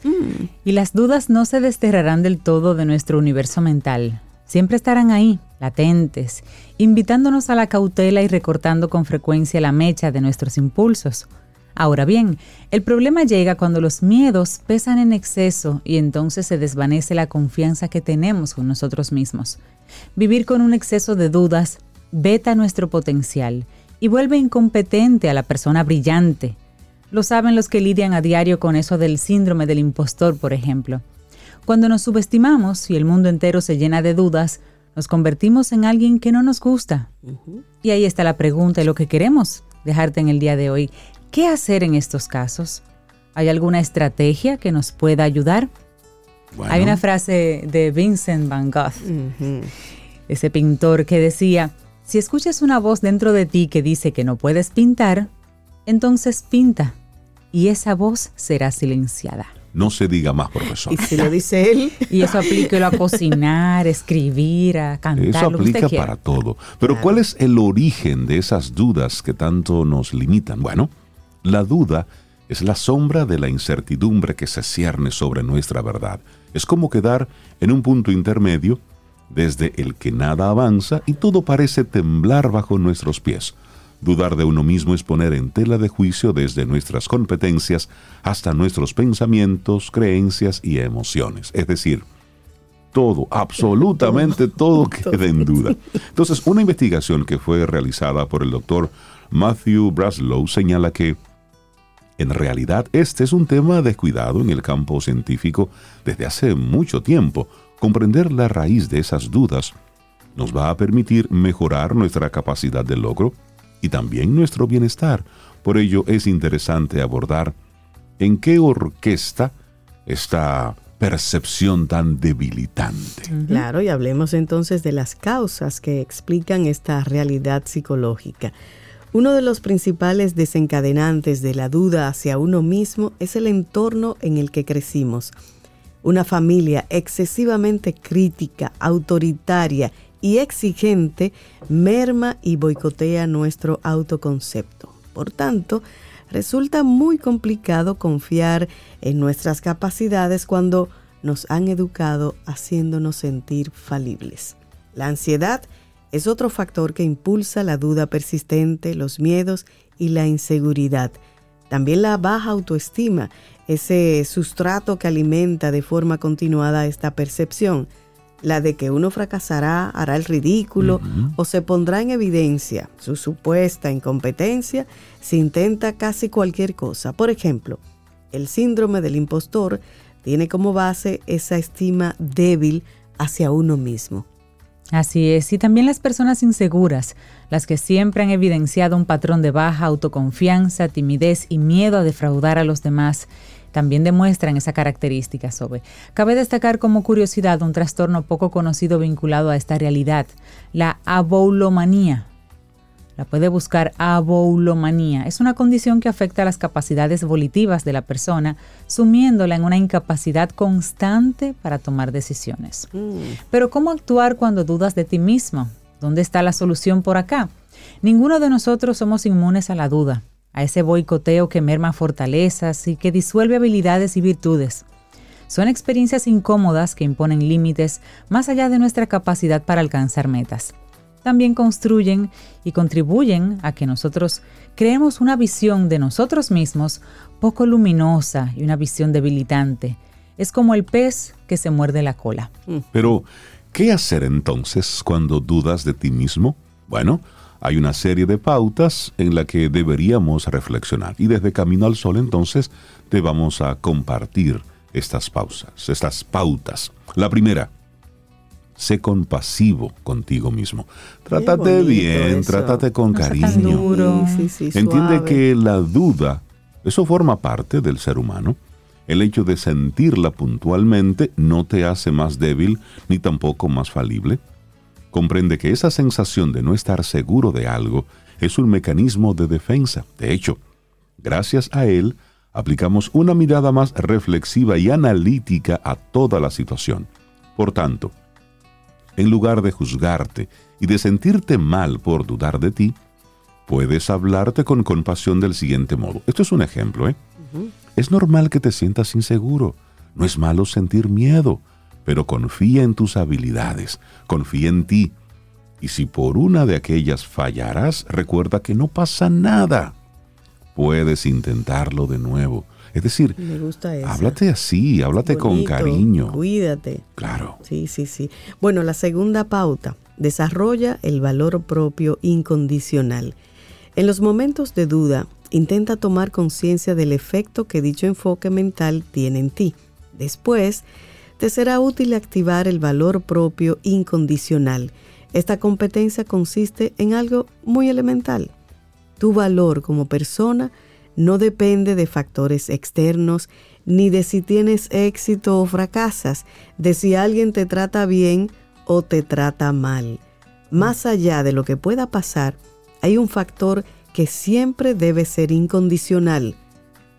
Mm, Y las dudas no se desterrarán del todo de nuestro universo mental. Siempre estarán ahí, latentes, invitándonos a la cautela y recortando con frecuencia la mecha de nuestros impulsos. Ahora bien, el problema llega cuando los miedos pesan en exceso y entonces se desvanece la confianza que tenemos con nosotros mismos. Vivir con un exceso de dudas veta nuestro potencial y vuelve incompetente a la persona brillante. Lo saben los que lidian a diario con eso del síndrome del impostor, por ejemplo. Cuando nos subestimamos y el mundo entero se llena de dudas, nos convertimos en alguien que no nos gusta. Y ahí está la pregunta y lo que queremos dejarte en el día de hoy. ¿Qué hacer en estos casos? ¿Hay alguna estrategia que nos pueda ayudar? bueno. Hay una frase de Vincent Van Gogh, ese pintor, que decía, si escuchas una voz dentro de ti que dice que no puedes pintar, entonces pinta y esa voz será silenciada. No se diga más, profesor. Y si lo dice él, Y eso aplíquelo a cocinar, escribir, a cantar, Eso lo que usted aplica quiera. para todo. Pero ¿cuál es el origen de esas dudas que tanto nos limitan? Bueno, la duda es la sombra de la incertidumbre que se cierne sobre nuestra verdad. Es como quedar en un punto intermedio desde el que nada avanza y todo parece temblar bajo nuestros pies. Dudar de uno mismo es poner en tela de juicio desde nuestras competencias hasta nuestros pensamientos, creencias y emociones. Es decir, todo, absolutamente todo queda en duda. Entonces, una investigación que fue realizada por el doctor Matthew Braslow señala que en realidad este es un tema descuidado en el campo científico desde hace mucho tiempo. Comprender la raíz de esas dudas nos va a permitir mejorar nuestra capacidad de logro y también nuestro bienestar. Por ello es interesante abordar en qué orquesta esta percepción tan debilitante. Claro, y hablemos entonces de las causas que explican esta realidad psicológica. Uno de los principales desencadenantes de la duda hacia uno mismo es el entorno en el que crecimos. Una familia excesivamente crítica, autoritaria y exigente merma y boicotea nuestro autoconcepto. Por tanto, resulta muy complicado confiar en nuestras capacidades cuando nos han educado haciéndonos sentir falibles. La ansiedad es otro factor que impulsa la duda persistente, los miedos y la inseguridad. También la baja autoestima, ese sustrato que alimenta de forma continuada esta percepción la de que uno fracasará, hará el ridículo o se pondrá en evidencia su supuesta incompetencia si intenta casi cualquier cosa. Por ejemplo, el síndrome del impostor tiene como base esa estima débil hacia uno mismo. Así es, y también las personas inseguras, las que siempre han evidenciado un patrón de baja autoconfianza, timidez y miedo a defraudar a los demás también demuestran esa característica, Sobe. Cabe destacar como curiosidad un trastorno poco conocido vinculado a esta realidad, la aboulomanía. La puede buscar aboulomanía. Es una condición que afecta las capacidades volitivas de la persona, sumiéndola en una incapacidad constante para tomar decisiones. Mm. Pero ¿cómo actuar cuando dudas de ti mismo? ¿Dónde está la solución por acá? Ninguno de nosotros somos inmunes a la duda a ese boicoteo que merma fortalezas y que disuelve habilidades y virtudes. Son experiencias incómodas que imponen límites más allá de nuestra capacidad para alcanzar metas. También construyen y contribuyen a que nosotros creemos una visión de nosotros mismos poco luminosa y una visión debilitante. Es como el pez que se muerde la cola. Pero, ¿qué hacer entonces cuando dudas de ti mismo? Bueno, hay una serie de pautas en la que deberíamos reflexionar. Y desde Camino al Sol entonces te vamos a compartir estas pausas, estas pautas. La primera, sé compasivo contigo mismo. Trátate bien, trátate con cariño. Entiende que la duda, eso forma parte del ser humano. El hecho de sentirla puntualmente no te hace más débil ni tampoco más falible comprende que esa sensación de no estar seguro de algo es un mecanismo de defensa. De hecho, gracias a él, aplicamos una mirada más reflexiva y analítica a toda la situación. Por tanto, en lugar de juzgarte y de sentirte mal por dudar de ti, puedes hablarte con compasión del siguiente modo. Esto es un ejemplo, ¿eh? Es normal que te sientas inseguro. No es malo sentir miedo pero confía en tus habilidades, confía en ti. Y si por una de aquellas fallarás, recuerda que no pasa nada. Puedes intentarlo de nuevo. Es decir, háblate así, háblate con cariño. Cuídate. Claro. Sí, sí, sí. Bueno, la segunda pauta, desarrolla el valor propio incondicional. En los momentos de duda, intenta tomar conciencia del efecto que dicho enfoque mental tiene en ti. Después, te será útil activar el valor propio incondicional. Esta competencia consiste en algo muy elemental. Tu valor como persona no depende de factores externos, ni de si tienes éxito o fracasas, de si alguien te trata bien o te trata mal. Más allá de lo que pueda pasar, hay un factor que siempre debe ser incondicional,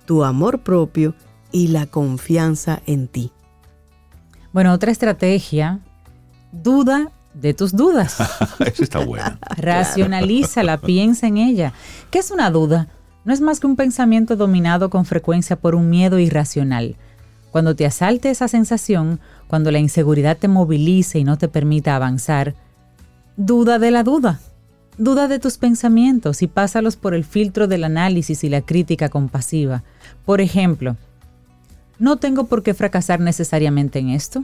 tu amor propio y la confianza en ti. Bueno, otra estrategia, duda de tus dudas. Eso está bueno. Racionalízala, piensa en ella. ¿Qué es una duda? No es más que un pensamiento dominado con frecuencia por un miedo irracional. Cuando te asalte esa sensación, cuando la inseguridad te movilice y no te permita avanzar, duda de la duda. Duda de tus pensamientos y pásalos por el filtro del análisis y la crítica compasiva. Por ejemplo, no tengo por qué fracasar necesariamente en esto.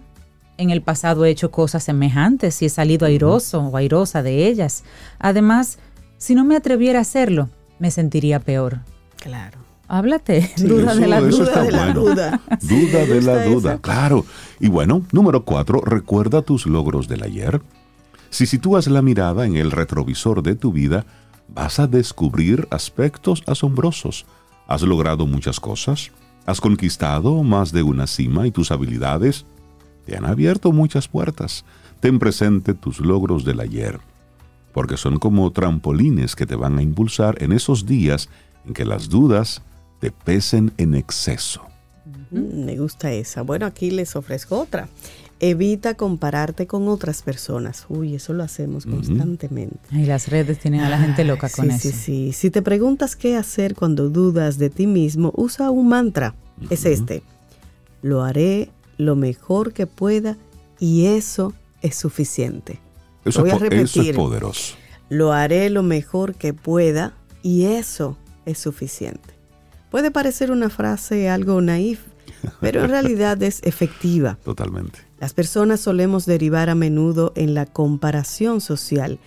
En el pasado he hecho cosas semejantes y he salido airoso o airosa de ellas. Además, si no me atreviera a hacerlo, me sentiría peor. Claro. Háblate. duda de la duda de la duda. Duda de la duda, claro. Y bueno, número cuatro, recuerda tus logros del ayer. Si sitúas la mirada en el retrovisor de tu vida, vas a descubrir aspectos asombrosos. Has logrado muchas cosas, has conquistado más de una cima y tus habilidades te han abierto muchas puertas. Ten presente tus logros del ayer, porque son como trampolines que te van a impulsar en esos días en que las dudas te pesen en exceso. Mm, Me gusta esa. Bueno, aquí les ofrezco otra. Evita compararte con otras personas. Uy, eso lo hacemos constantemente. Y las redes tienen a la gente loca Ay, con sí, eso. Sí, sí. Si te preguntas qué hacer cuando dudas de ti mismo, usa un mantra. Es este. Lo haré lo mejor que pueda y eso es suficiente. Eso, Voy es, a po- eso es repetir. poderoso. Lo haré lo mejor que pueda y eso es suficiente. Puede parecer una frase algo naif, pero en realidad es efectiva. Totalmente. Las personas solemos derivar a menudo en la comparación social.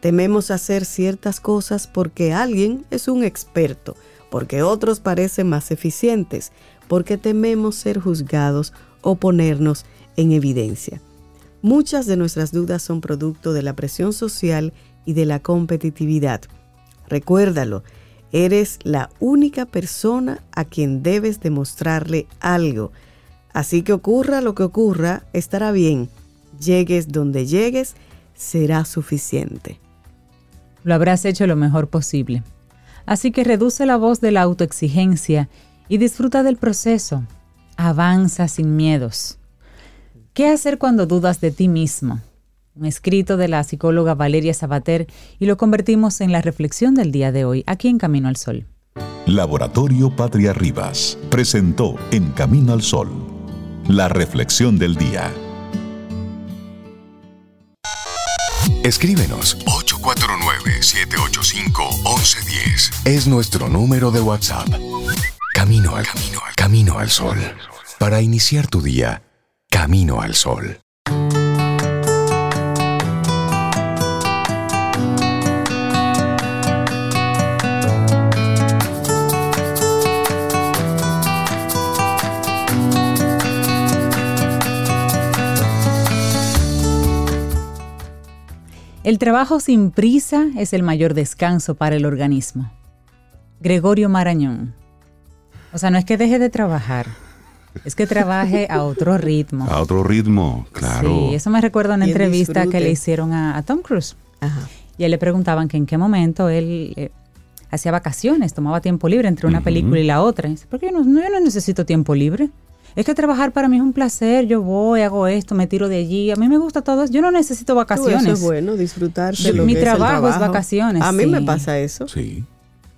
Tememos hacer ciertas cosas porque alguien es un experto, porque otros parecen más eficientes, porque tememos ser juzgados o ponernos en evidencia. Muchas de nuestras dudas son producto de la presión social y de la competitividad. Recuérdalo, eres la única persona a quien debes demostrarle algo. Así que ocurra lo que ocurra, estará bien. Llegues donde llegues, será suficiente. Lo habrás hecho lo mejor posible. Así que reduce la voz de la autoexigencia y disfruta del proceso. Avanza sin miedos. ¿Qué hacer cuando dudas de ti mismo? Un escrito de la psicóloga Valeria Sabater y lo convertimos en la reflexión del día de hoy, aquí en Camino al Sol. Laboratorio Patria Rivas presentó En Camino al Sol, la reflexión del día. Escríbenos 849-785-1110. Es nuestro número de WhatsApp. Camino al camino al camino al sol. Para iniciar tu día, Camino al sol. El trabajo sin prisa es el mayor descanso para el organismo. Gregorio Marañón. O sea, no es que deje de trabajar, es que trabaje a otro ritmo. A otro ritmo, claro. Sí, eso me recuerda a una entrevista disfrute. que le hicieron a, a Tom Cruise. Ajá. Y a él le preguntaban que en qué momento él eh, hacía vacaciones, tomaba tiempo libre entre una película y la otra. Y dice, porque yo no, no, yo no necesito tiempo libre. Es que trabajar para mí es un placer. Yo voy, hago esto, me tiro de allí. A mí me gusta todo eso. Yo no necesito Tú, vacaciones. Eso es bueno, disfrutar Sí. lo Mi es el trabajo es vacaciones, A mí sí. me pasa eso. Sí.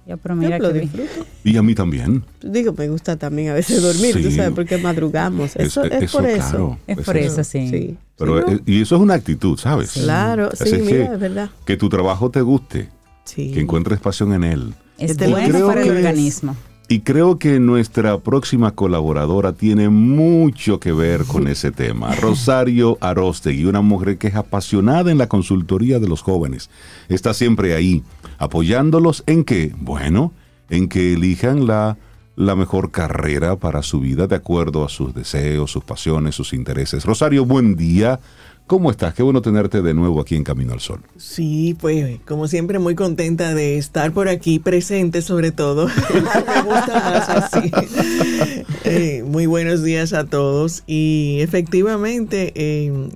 Ya, pero Yo mira lo que bien. disfruto. Y a mí también. Digo, me gusta también a veces dormir, tú Sí. sabes, porque madrugamos. Eso es, por eso. claro. Es por eso, sí. Sí. Pero, ¿no? y eso es una actitud, ¿sabes? Claro, sí, es mira, que- es verdad. Que tu trabajo te guste, Sí. que encuentres pasión en él. Es Este lo bueno creo para el es- organismo. Y creo que nuestra próxima colaboradora tiene mucho que ver con ese tema. Rosario Arostegui, una mujer que es apasionada en la consultoría de los jóvenes. Está siempre ahí, apoyándolos en que, bueno, en que elijan la, la mejor carrera para su vida de acuerdo a sus deseos, sus pasiones, sus intereses. Rosario, buen día. ¿Cómo estás? Qué bueno tenerte de nuevo aquí en Camino al Sol. Sí, pues como siempre muy contenta de estar por aquí, presente sobre todo. Me gusta más así. Eh, muy buenos días a todos y efectivamente eh,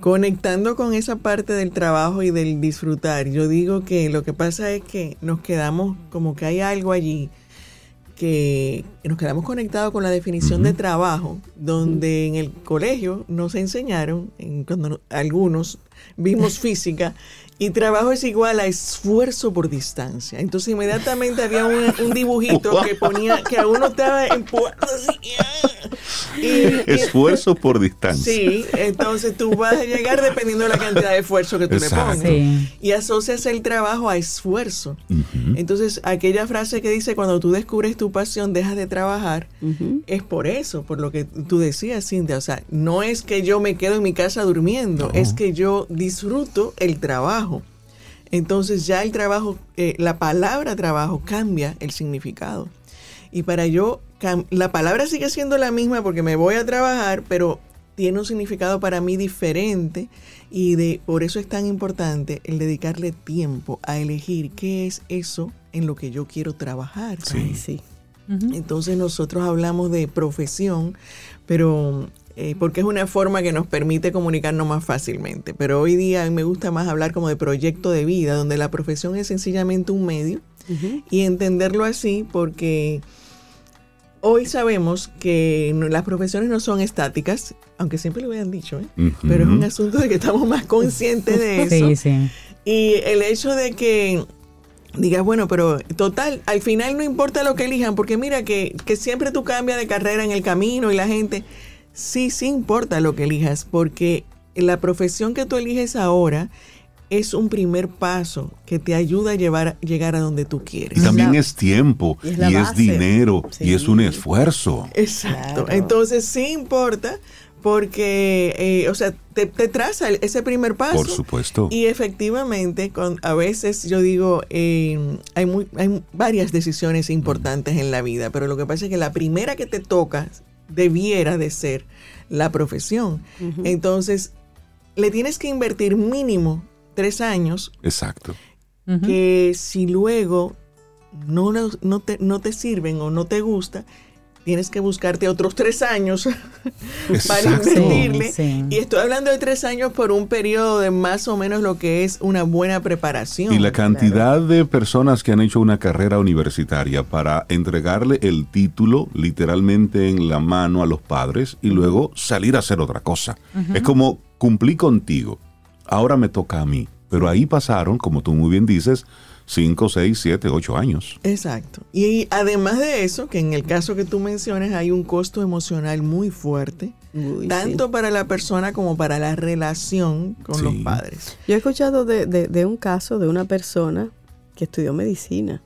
conectando con esa parte del trabajo y del disfrutar, yo digo que lo que pasa es que nos quedamos como que hay algo allí que nos quedamos conectados con la definición de trabajo, donde en el colegio nos enseñaron, en- cuando no- algunos vimos física, y trabajo es igual a esfuerzo por distancia. Entonces inmediatamente había un, un dibujito que ponía que a uno estaba empujando así. Y, y- Esfuerzo por distancia. Sí, entonces tú vas a llegar dependiendo de la cantidad de esfuerzo que tú Exacto. le pongas. Sí. Y asocias el trabajo a esfuerzo. Entonces, aquella frase que dice, cuando tú descubres tu pasión, dejas de trabajar, es por eso, por lo que tú decías, Cintia. O sea, no es que yo me quedo en mi casa durmiendo, No. es que yo disfruto el trabajo. Entonces ya el trabajo, eh, la palabra trabajo cambia el significado. Y para yo, la palabra sigue siendo la misma porque me voy a trabajar, pero tiene un significado para mí diferente y de por eso es tan importante el dedicarle tiempo a elegir qué es eso en lo que yo quiero trabajar. Sí. Sí. Entonces nosotros hablamos de profesión, pero eh, porque es una forma que nos permite comunicarnos más fácilmente. Pero hoy día a mí me gusta más hablar como de proyecto de vida, donde la profesión es sencillamente un medio y entenderlo así porque hoy sabemos que no- las profesiones no son estáticas, aunque siempre lo habían dicho, ¿eh? Pero es un asunto de que estamos más conscientes de eso. Sí, sí. Y el hecho de que digas, bueno, pero total, al final no importa lo que elijan, porque mira que, que siempre tú cambias de carrera en el camino y la gente, sí, sí importa lo que elijas, porque la profesión que tú eliges ahora es un primer paso que te ayuda a llevar, llegar a donde tú Y quieres. también la- es tiempo, y y es dinero, Sí. y es un esfuerzo. Exacto. Claro. Entonces sí importa porque, eh, o sea, te, te traza ese primer paso. Por supuesto. Y efectivamente, con, a veces yo digo, eh, hay, muy, hay varias decisiones importantes en la vida, pero lo que pasa es que la primera que te toca debiera de ser la profesión. Entonces, le tienes que invertir mínimo tres años Exacto. Que si luego no, no, te, no te sirven o no te gusta, tienes que buscarte otros tres años para invertirle. Sí, sí. Y estoy hablando de tres años por un periodo de más o menos lo que es una buena preparación. Y la cantidad de personas que han hecho una carrera universitaria para entregarle el título literalmente en la mano a los padres y luego salir a hacer otra cosa. Es como cumplí contigo, ahora me toca a mí. Pero ahí pasaron, como tú muy bien dices, 5, 6, 7, 8 años. Exacto. Y además de eso, que en el caso que tú mencionas hay un costo emocional muy fuerte, Uy, tanto para la persona como para la relación con Sí. los padres. Yo he escuchado de, de- de un caso de una persona que estudió medicina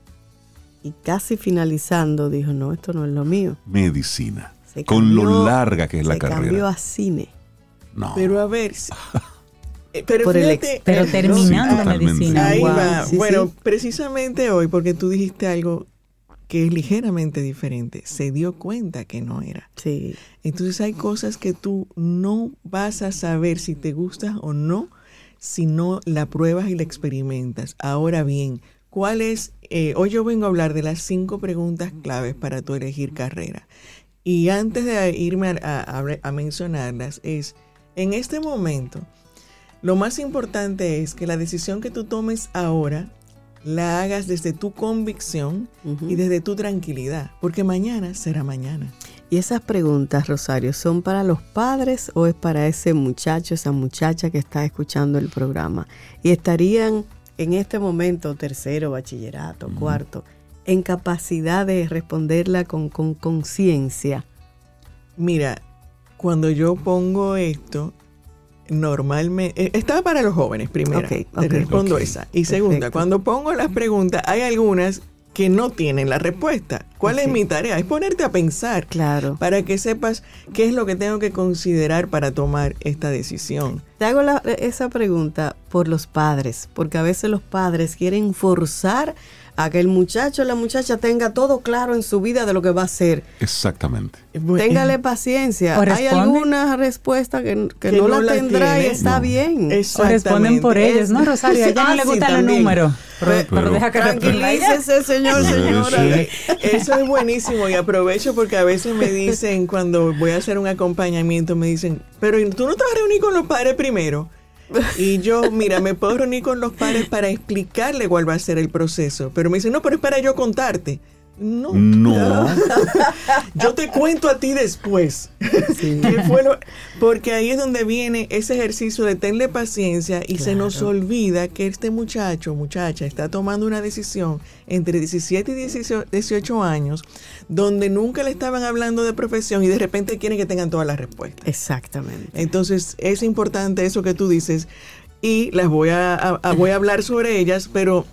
y casi finalizando dijo, no, esto no es lo mío. Medicina. Con lo cambió- larga que es la se cambió carrera. a cine. No. Pero a ver, si- pero Por el fíjate, ex- Pero Sí, terminando totalmente. medicina. Ahí wow. va. Sí, bueno, sí. precisamente hoy, porque tú dijiste algo que es ligeramente diferente, se dio cuenta que no era. Sí. Entonces hay cosas que tú no vas a saber si te gustas o no si no la pruebas y la experimentas. Ahora bien, ¿cuál es? eh, hoy yo vengo a hablar de las cinco preguntas claves para tu elegir carrera. Y antes de irme a, a- a- a mencionarlas, es, en este momento, lo más importante es que la decisión que tú tomes ahora la hagas desde tu convicción y desde tu tranquilidad, porque mañana será mañana. Y esas preguntas, Rosario, ¿son para los padres o es para ese muchacho, esa muchacha que está escuchando el programa? Y estarían en este momento, tercero, bachillerato, cuarto, en capacidad de responderla con conciencia. Mira, cuando yo pongo esto, normalmente, eh, está para los jóvenes primero, Ok, te ok. respondo esa. Y segunda, Perfecto. cuando pongo las preguntas, hay algunas que no tienen la respuesta. ¿Cuál es mi tarea? Es ponerte a pensar Claro. para que sepas qué es lo que tengo que considerar para tomar esta decisión. Te hago la- esa pregunta por los padres, porque a veces los padres quieren forzar a que el muchacho o la muchacha tenga todo claro en su vida de lo que va a hacer. Exactamente. Bueno, Téngale paciencia. O Hay alguna respuesta que, que Que no, no la la tendrá y está No. bien. O responden por ellos, ¿no, Rosario? A ella no Ah, le sí, gustan los números. Pero, Pero- pero deja que. Tranquilícese, señor, señora. sí. Eso es buenísimo y aprovecho porque a veces me dicen cuando voy a hacer un acompañamiento me dicen, pero tú no te vas a reunir con los padres primero. Y yo, mira, me puedo reunir con los padres para explicarle cuál va a ser el proceso, pero me dicen, no, pero es para yo contarte. No, No. yo te cuento a ti después. ¿Qué fue lo- Porque ahí es donde viene ese ejercicio de tenerle paciencia y se nos olvida que este muchacho, muchacha, está tomando una decisión entre 17 y 18 18 años donde nunca le estaban hablando de profesión y de repente quieren que tengan todas las respuestas. Exactamente. Entonces es importante eso que tú dices y las voy a, a- a- voy a hablar sobre ellas, pero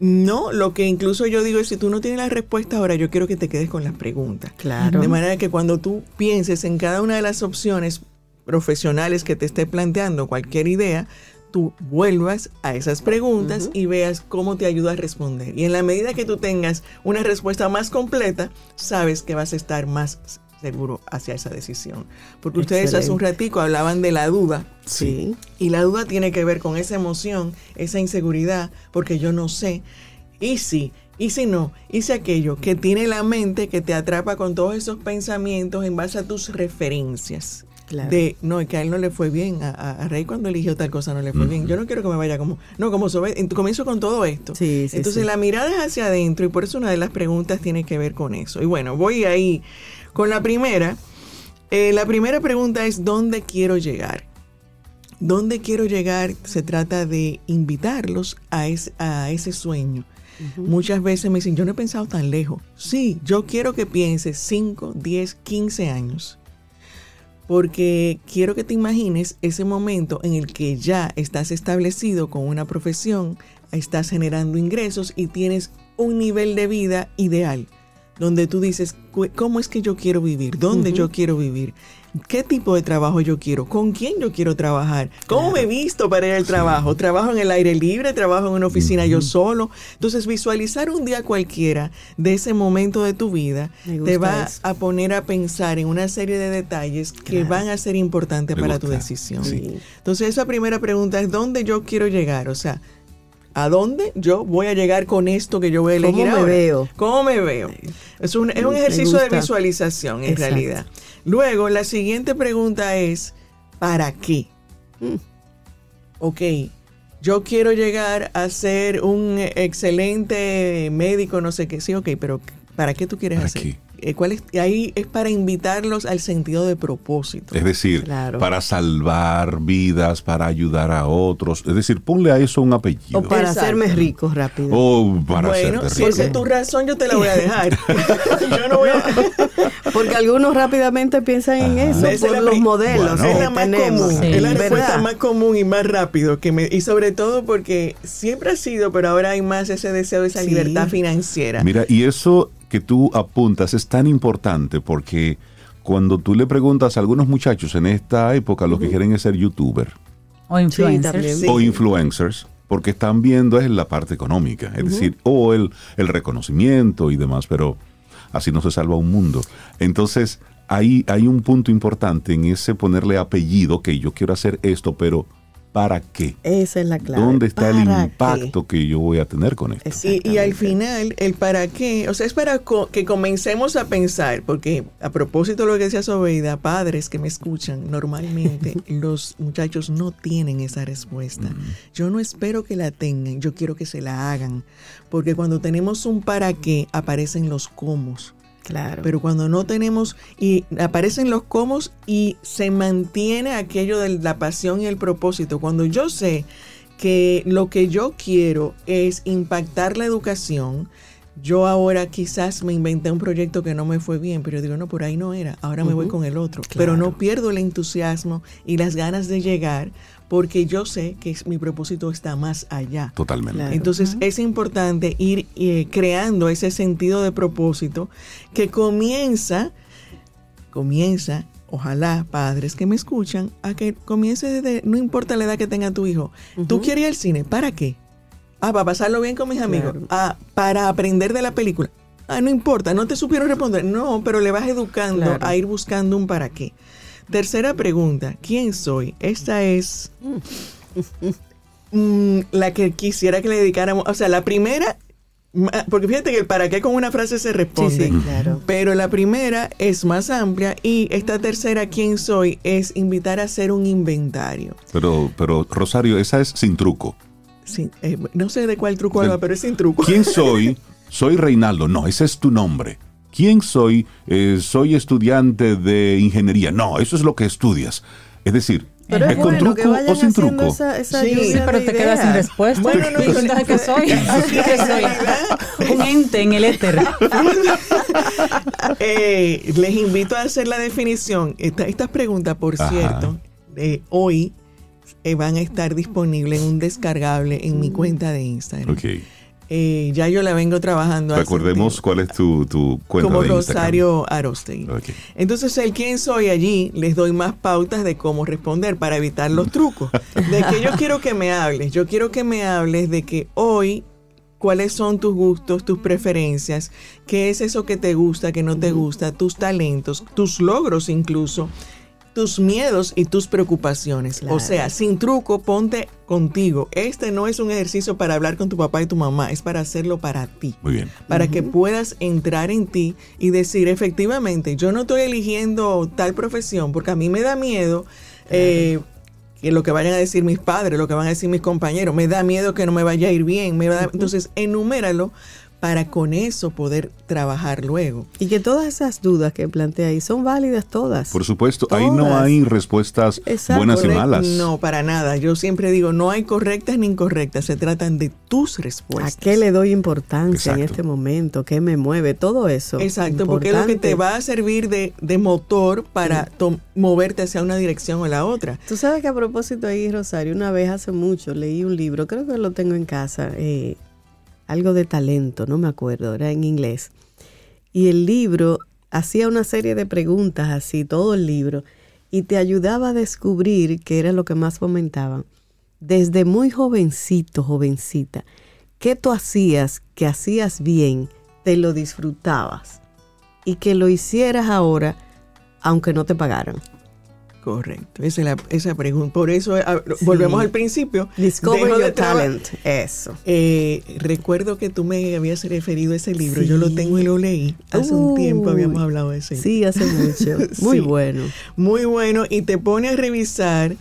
no, lo que incluso yo digo es si tú no tienes la respuesta ahora, yo quiero que te quedes con las preguntas. Claro. De manera que cuando tú pienses en cada una de las opciones profesionales que te esté planteando cualquier idea, tú vuelvas a esas preguntas y veas cómo te ayuda a responder. Y en la medida que tú tengas una respuesta más completa, sabes que vas a estar más seguro hacia esa decisión. Porque ustedes hace un ratico hablaban de la duda. Sí. Y la duda tiene que ver con esa emoción, esa inseguridad, porque yo no sé. Y si, y si no, y si aquello que tiene la mente que te atrapa con todos esos pensamientos en base a tus referencias. Claro. De, no, es que a él no le fue bien, a, a- Rey cuando eligió tal cosa no le fue bien. Yo no quiero que me vaya como, no, como sobre, comienzo con todo esto. Sí, sí, Entonces sí. la mirada es hacia adentro y por eso una de las preguntas tiene que ver con eso. Y bueno, voy ahí con la primera. Eh, la primera pregunta es, ¿dónde quiero llegar? ¿Dónde quiero llegar? Se trata de invitarlos a, es- a ese sueño. Muchas veces me dicen, yo no he pensado tan lejos. Sí, yo quiero que pienses 5, 10, 15 años. Porque quiero que te imagines ese momento en el que ya estás establecido con una profesión, estás generando ingresos y tienes un nivel de vida ideal, donde tú dices, "Cu- ¿cómo es que yo quiero vivir? ¿Dónde yo quiero vivir? ¿Qué tipo de trabajo yo quiero? ¿Con quién yo quiero trabajar? ¿Cómo me he visto para ir al trabajo? ¿Trabajo en el aire libre? ¿Trabajo en una oficina yo solo? Entonces, visualizar un día cualquiera de ese momento de tu vida Me te va eso. a poner a pensar en una serie de detalles que Claro. van a ser importantes Me para tu decisión. Sí. Entonces, esa primera pregunta es, ¿dónde yo quiero llegar? O sea, ¿a dónde yo voy a llegar con esto que yo voy a ¿Cómo elegir me ahora? veo? ¿Cómo me veo? Es un, es un ejercicio de visualización, en Exacto. realidad. Luego, la siguiente pregunta es, ¿para qué? Mm. Ok, yo quiero llegar a ser un excelente médico, no sé qué, sí, ok, pero ¿para qué tú quieres ¿Para hacer? qué? Eh, ¿cuál es? Ahí es para invitarlos al sentido de propósito. Es decir, Claro. para salvar vidas, para ayudar a otros. Es decir, ponle a eso un apellido. O para Exacto. hacerme rico rápido. O para bueno, hacerte si rico. esa es tu razón, yo te la voy a dejar. yo no voy a... Porque algunos rápidamente piensan en eso Esa es por la los modelos Bueno. es la más tenemos. común, Sí. es la ¿verdad? respuesta más común y más rápido que me, y sobre todo porque siempre ha sido, pero ahora hay más ese deseo, esa Sí. libertad financiera. Mira, y eso que tú apuntas es tan importante porque cuando tú le preguntas a algunos muchachos en esta época, lo que quieren es ser youtuber O influencers. Sí. o influencers, porque están viendo es la parte económica, es decir, o el, el reconocimiento y demás, pero así no se salva un mundo. Entonces, ahí hay un punto importante en ese ponerle apellido, que yo quiero hacer esto, pero ¿para qué? Esa es la clave. ¿Dónde está el impacto que yo voy a tener con esto? Y, y al final, el para qué, o sea, es para co- que comencemos a pensar, porque a propósito de lo que decía Sobeida, padres que me escuchan, normalmente los muchachos no tienen esa respuesta. Yo no espero que la tengan, yo quiero que se la hagan, porque cuando tenemos un para qué, aparecen los cómo. Claro. Pero cuando no tenemos y aparecen los cómo y se mantiene aquello de la pasión y el propósito. Cuando yo sé que lo que yo quiero es impactar la educación, yo ahora quizás me inventé un proyecto que no me fue bien, pero yo digo, no, por ahí no era, ahora me voy con el otro. Pero no pierdo el entusiasmo y las ganas de llegar porque yo sé que mi propósito está más allá. Totalmente. Claro. Entonces es importante ir eh, creando ese sentido de propósito que comienza, comienza, ojalá padres que me escuchan, a que comience desde, no importa la edad que tenga tu hijo, tú quieres ir al cine, ¿para qué? Ah, para pasarlo bien con mis amigos. Claro. Ah, para aprender de la película. Ah, no importa, no te supieron responder. No, pero le vas educando Claro. a ir buscando un para qué. Tercera pregunta, ¿quién soy? Esta es mm, la que quisiera que le dedicáramos. O sea, la primera, porque fíjate que el para qué con una frase se responde. sí, claro. Pero la primera es más amplia y esta tercera, ¿quién soy? Es invitar a hacer un inventario. Pero, pero Rosario, esa es sin truco. Sí, eh, no sé de cuál truco habla, pero es sin truco. ¿Quién soy? Soy Reinaldo. No, ese es tu nombre. ¿Quién soy? Eh, soy estudiante de ingeniería. No, eso es lo que estudias. Es decir, Pero ¿es es con bueno truco o sin truco? esa, esa Sí, pero te quedas sin respuesta. Bueno, no, Digo, entonces, ¿qué soy? ¿Qué soy? Un ente en el éter. Eh, les invito a hacer la definición. Esta- estas preguntas, por Ajá. cierto, eh, hoy eh, van a estar disponibles en un descargable en mi cuenta de Instagram. Ok. Eh, ya yo la vengo trabajando. Recordemos cuál es tu, tu cuenta como de. Rosario Arostegui. Ok. Entonces, el quién soy allí, les doy más pautas de cómo responder para evitar los trucos. De que yo quiero que me hables. Yo quiero que me hables de que hoy cuáles son tus gustos, tus preferencias, qué es eso que te gusta, que no te gusta, tus talentos, tus logros incluso, tus miedos y tus preocupaciones. O sea, sin truco, ponte contigo. Este no es un ejercicio para hablar con tu papá y tu mamá, es para hacerlo para ti. Muy bien. Para que puedas entrar en ti y decir, efectivamente, yo no estoy eligiendo tal profesión porque a mí me da miedo. eh, que lo que vayan a decir mis padres, lo que van a decir mis compañeros, me da miedo que no me vaya a ir bien, me da- entonces enuméralo para con eso poder trabajar luego. Y que todas esas dudas que plantea ahí son válidas todas. Por supuesto, ahí no hay respuestas Exacto. buenas y malas. No, para nada. Yo siempre digo, no hay correctas ni incorrectas, se tratan de tus ¿A respuestas. qué le doy importancia en este momento? ¿Qué me mueve? Todo eso. Exacto, porque es lo que te va a servir de, de motor para tom- moverte hacia una dirección o la otra. Tú sabes que a propósito ahí, Rosario, una vez hace mucho leí un libro, creo que lo tengo en casa, eh, algo de talento, no me acuerdo, era en inglés. Y el libro hacía una serie de preguntas así, todo el libro, y te ayudaba a descubrir qué era lo que más fomentaban. Desde muy jovencito, jovencita, ¿qué tú hacías que hacías bien, te lo disfrutabas? Y que lo hicieras ahora, aunque no te pagaran. Correcto, esa es la esa pregunta. Por eso ah, volvemos al principio. Discover Dejo your talent. Eso. Eh, recuerdo que tú me habías referido a ese libro. Yo lo tengo y lo leí. Hace un tiempo habíamos hablado de ese. Sí, hace mucho. Muy Sí. bueno. Muy bueno. Y te pone a revisar,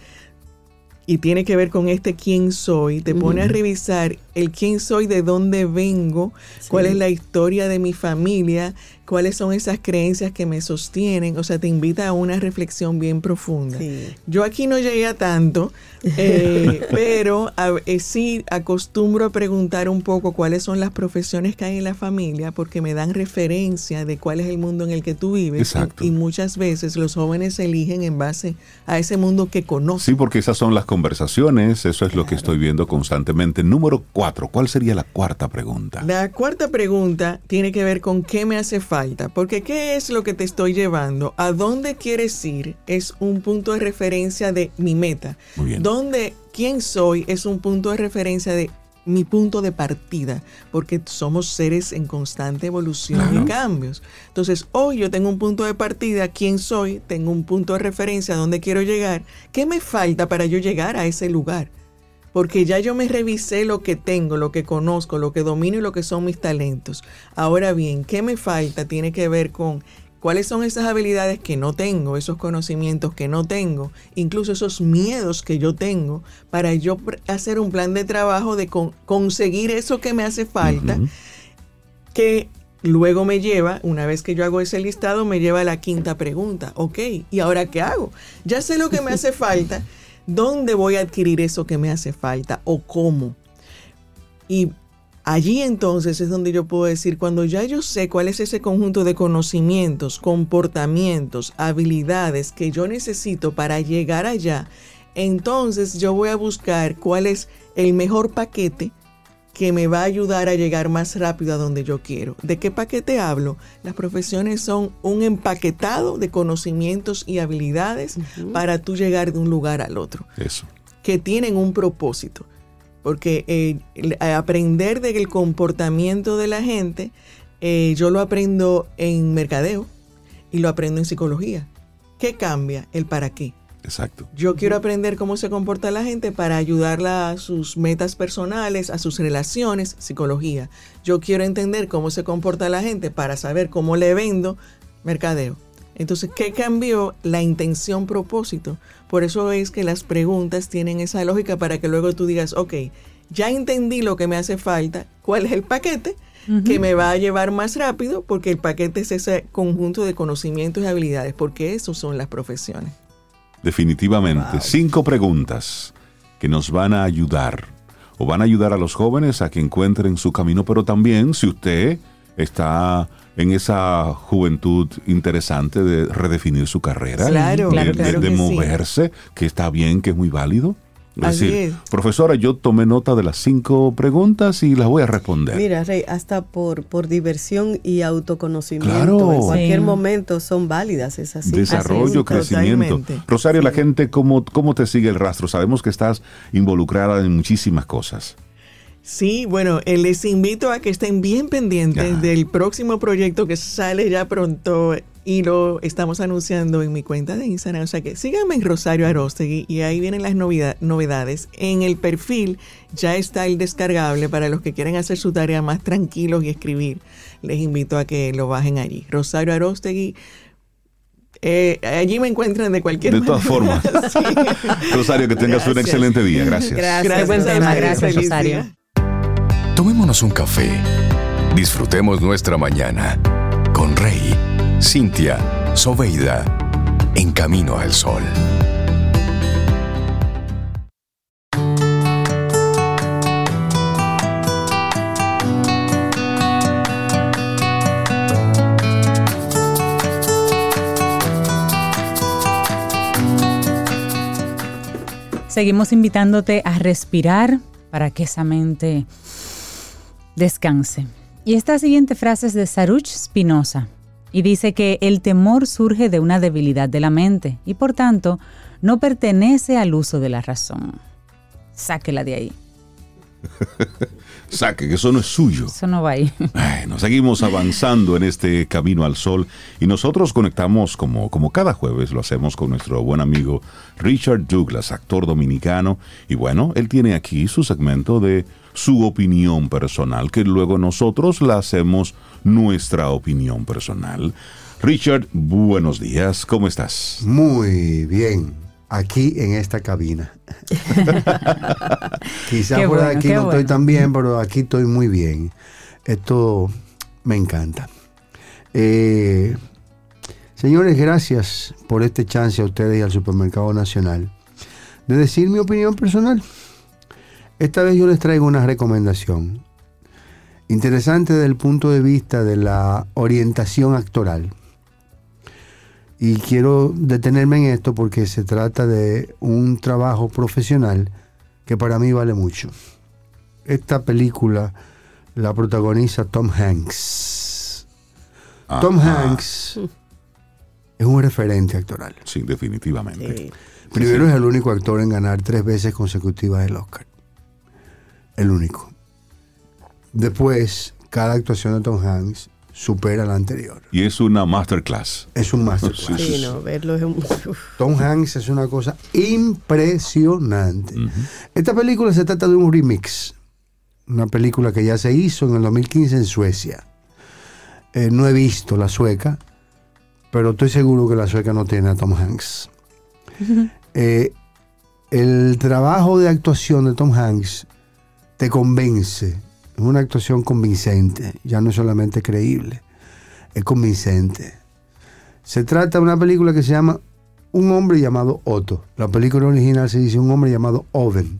y tiene que ver con este quién soy, te pone a revisar el quién soy, de dónde vengo, cuál es la historia de mi familia, cuáles son esas creencias que me sostienen. O sea, te invita a una reflexión bien profunda. Sí. Yo aquí no llegué a tanto, eh, pero a- eh, sí acostumbro a preguntar un poco cuáles son las profesiones que hay en la familia, porque me dan referencia de cuál es el mundo en el que tú vives. Exacto. Y, y muchas veces los jóvenes eligen en base a ese mundo que conocen. Sí, porque esas son las conversaciones, eso es lo que estoy viendo constantemente. Número cuatro, ¿cuál sería la cuarta pregunta? La cuarta pregunta tiene que ver con qué me hace falta, porque qué es lo que te estoy llevando, a dónde quieres ir es un punto de referencia de mi meta. Muy bien. Dónde, quién soy es un punto de referencia de mi punto de partida, porque somos seres en constante evolución Claro. y cambios. Entonces, hoy yo tengo un punto de partida, quién soy, tengo un punto de referencia a dónde quiero llegar, qué me falta para yo llegar a ese lugar porque ya yo me revisé lo que tengo, lo que conozco, lo que domino y lo que son mis talentos. Ahora bien, ¿qué me falta? Tiene que ver con cuáles son esas habilidades que no tengo, esos conocimientos que no tengo, incluso esos miedos que yo tengo, para yo hacer un plan de trabajo de con- conseguir eso que me hace falta, que luego me lleva, una vez que yo hago ese listado, me lleva a la quinta pregunta. Ok, ¿y ahora qué hago? Ya sé lo que me hace falta. ¿Dónde voy a adquirir eso que me hace falta o cómo? Y allí entonces es donde yo puedo decir, cuando ya yo sé cuál es ese conjunto de conocimientos, comportamientos, habilidades que yo necesito para llegar allá, entonces yo voy a buscar cuál es el mejor paquete que me va a ayudar a llegar más rápido a donde yo quiero. ¿De qué paquete hablo? Las profesiones son un empaquetado de conocimientos y habilidades para tú llegar de un lugar al otro Eso. que tienen un propósito. Porque eh, el- a aprender del comportamiento de la gente, eh, yo lo aprendo en mercadeo y lo aprendo en psicología. ¿Qué cambia? El para qué. Exacto. Yo quiero aprender cómo se comporta la gente para ayudarla a sus metas personales, a sus relaciones, psicología. Yo quiero entender cómo se comporta la gente para saber cómo le vendo, mercadeo. Entonces, ¿qué cambió? La intención propósito. Por eso es que las preguntas tienen esa lógica para que luego tú digas, ok, ya entendí lo que me hace falta, cuál es el paquete que me va a llevar más rápido, porque el paquete es ese conjunto de conocimientos y habilidades, porque esos son las profesiones. Definitivamente. Cinco preguntas que nos van a ayudar o van a ayudar a los jóvenes a que encuentren su camino, pero también si usted está en esa juventud interesante de redefinir su carrera, Claro, de, claro, de- que sí. moverse, que está bien, que es muy válido. Es Así decir, es. profesora, yo tomé nota de las cinco preguntas y las voy a responder. Mira, Rey, hasta por, por diversión y autoconocimiento. Claro. En cualquier Sí. momento son válidas esas cinco Desarrollo, preguntas. crecimiento. Totalmente. Rosario, la gente, ¿cómo, ¿cómo te sigue el rastro? Sabemos que estás involucrada en muchísimas cosas. Sí, bueno, eh, les invito a que estén bien pendientes Ajá. del próximo proyecto que sale ya pronto y lo estamos anunciando en mi cuenta de Instagram. O sea que síganme en Rosario Arostegui y ahí vienen las novida- novedades. En el perfil ya está el descargable para los que quieren hacer su tarea más tranquilos y escribir. Les invito a que lo bajen allí. Rosario Arostegui. eh, allí me encuentran de cualquier De todas formas. Sí. Rosario, que tengas un Gracias. excelente día. Gracias. Qué buen a tema, gracias, Rosario. Tomémonos un café. Disfrutemos nuestra mañana con Rey, Cintia, Soveida, en camino al sol. Seguimos invitándote a respirar para que esa mente descanse. Y esta siguiente frase es de Saruch Spinoza y dice que el temor surge de una debilidad de la mente y por tanto no pertenece al uso de la razón. Sáquela de ahí. Saque, que eso no es suyo. Eso no va ahí. Bueno, seguimos avanzando en este camino al sol y nosotros conectamos como, como cada jueves lo hacemos con nuestro buen amigo Richard Douglas, actor dominicano. Y bueno, él tiene aquí su segmento de su opinión personal, que luego nosotros la hacemos nuestra opinión personal. Richard, buenos días, ¿cómo estás? Muy bien, aquí en esta cabina. Quizás Qué por bueno, aquí no estoy bueno. tan bien, pero aquí estoy muy bien. Esto me encanta. Eh, señores, gracias por este chance a ustedes y al Supermercado Nacional de decir mi opinión personal. Esta vez yo les traigo una recomendación interesante desde el punto de vista de la orientación actoral. Y quiero detenerme en esto porque se trata de un trabajo profesional que para mí vale mucho. Esta película la protagoniza Tom Hanks. Tom. Hanks es un referente actoral. Sí, definitivamente. Sí. Primero es el único actor en ganar tres veces consecutivas el Oscar. El único. Después, cada actuación de Tom Hanks supera la anterior. Y es una masterclass. Es un masterclass. Sí, no, verlo es un... Tom Hanks es una cosa impresionante. Esta película se trata de un remix. Una película que ya se hizo en el 2015 en Suecia. Eh, no he visto la sueca, pero estoy seguro que la sueca no tiene a Tom Hanks. Eh, el trabajo de actuación de Tom Hanks te convence. Es una actuación convincente, ya no es solamente creíble, es convincente. Se trata de una película que se llama Un hombre llamado Otto. La película original se dice Un hombre llamado Oven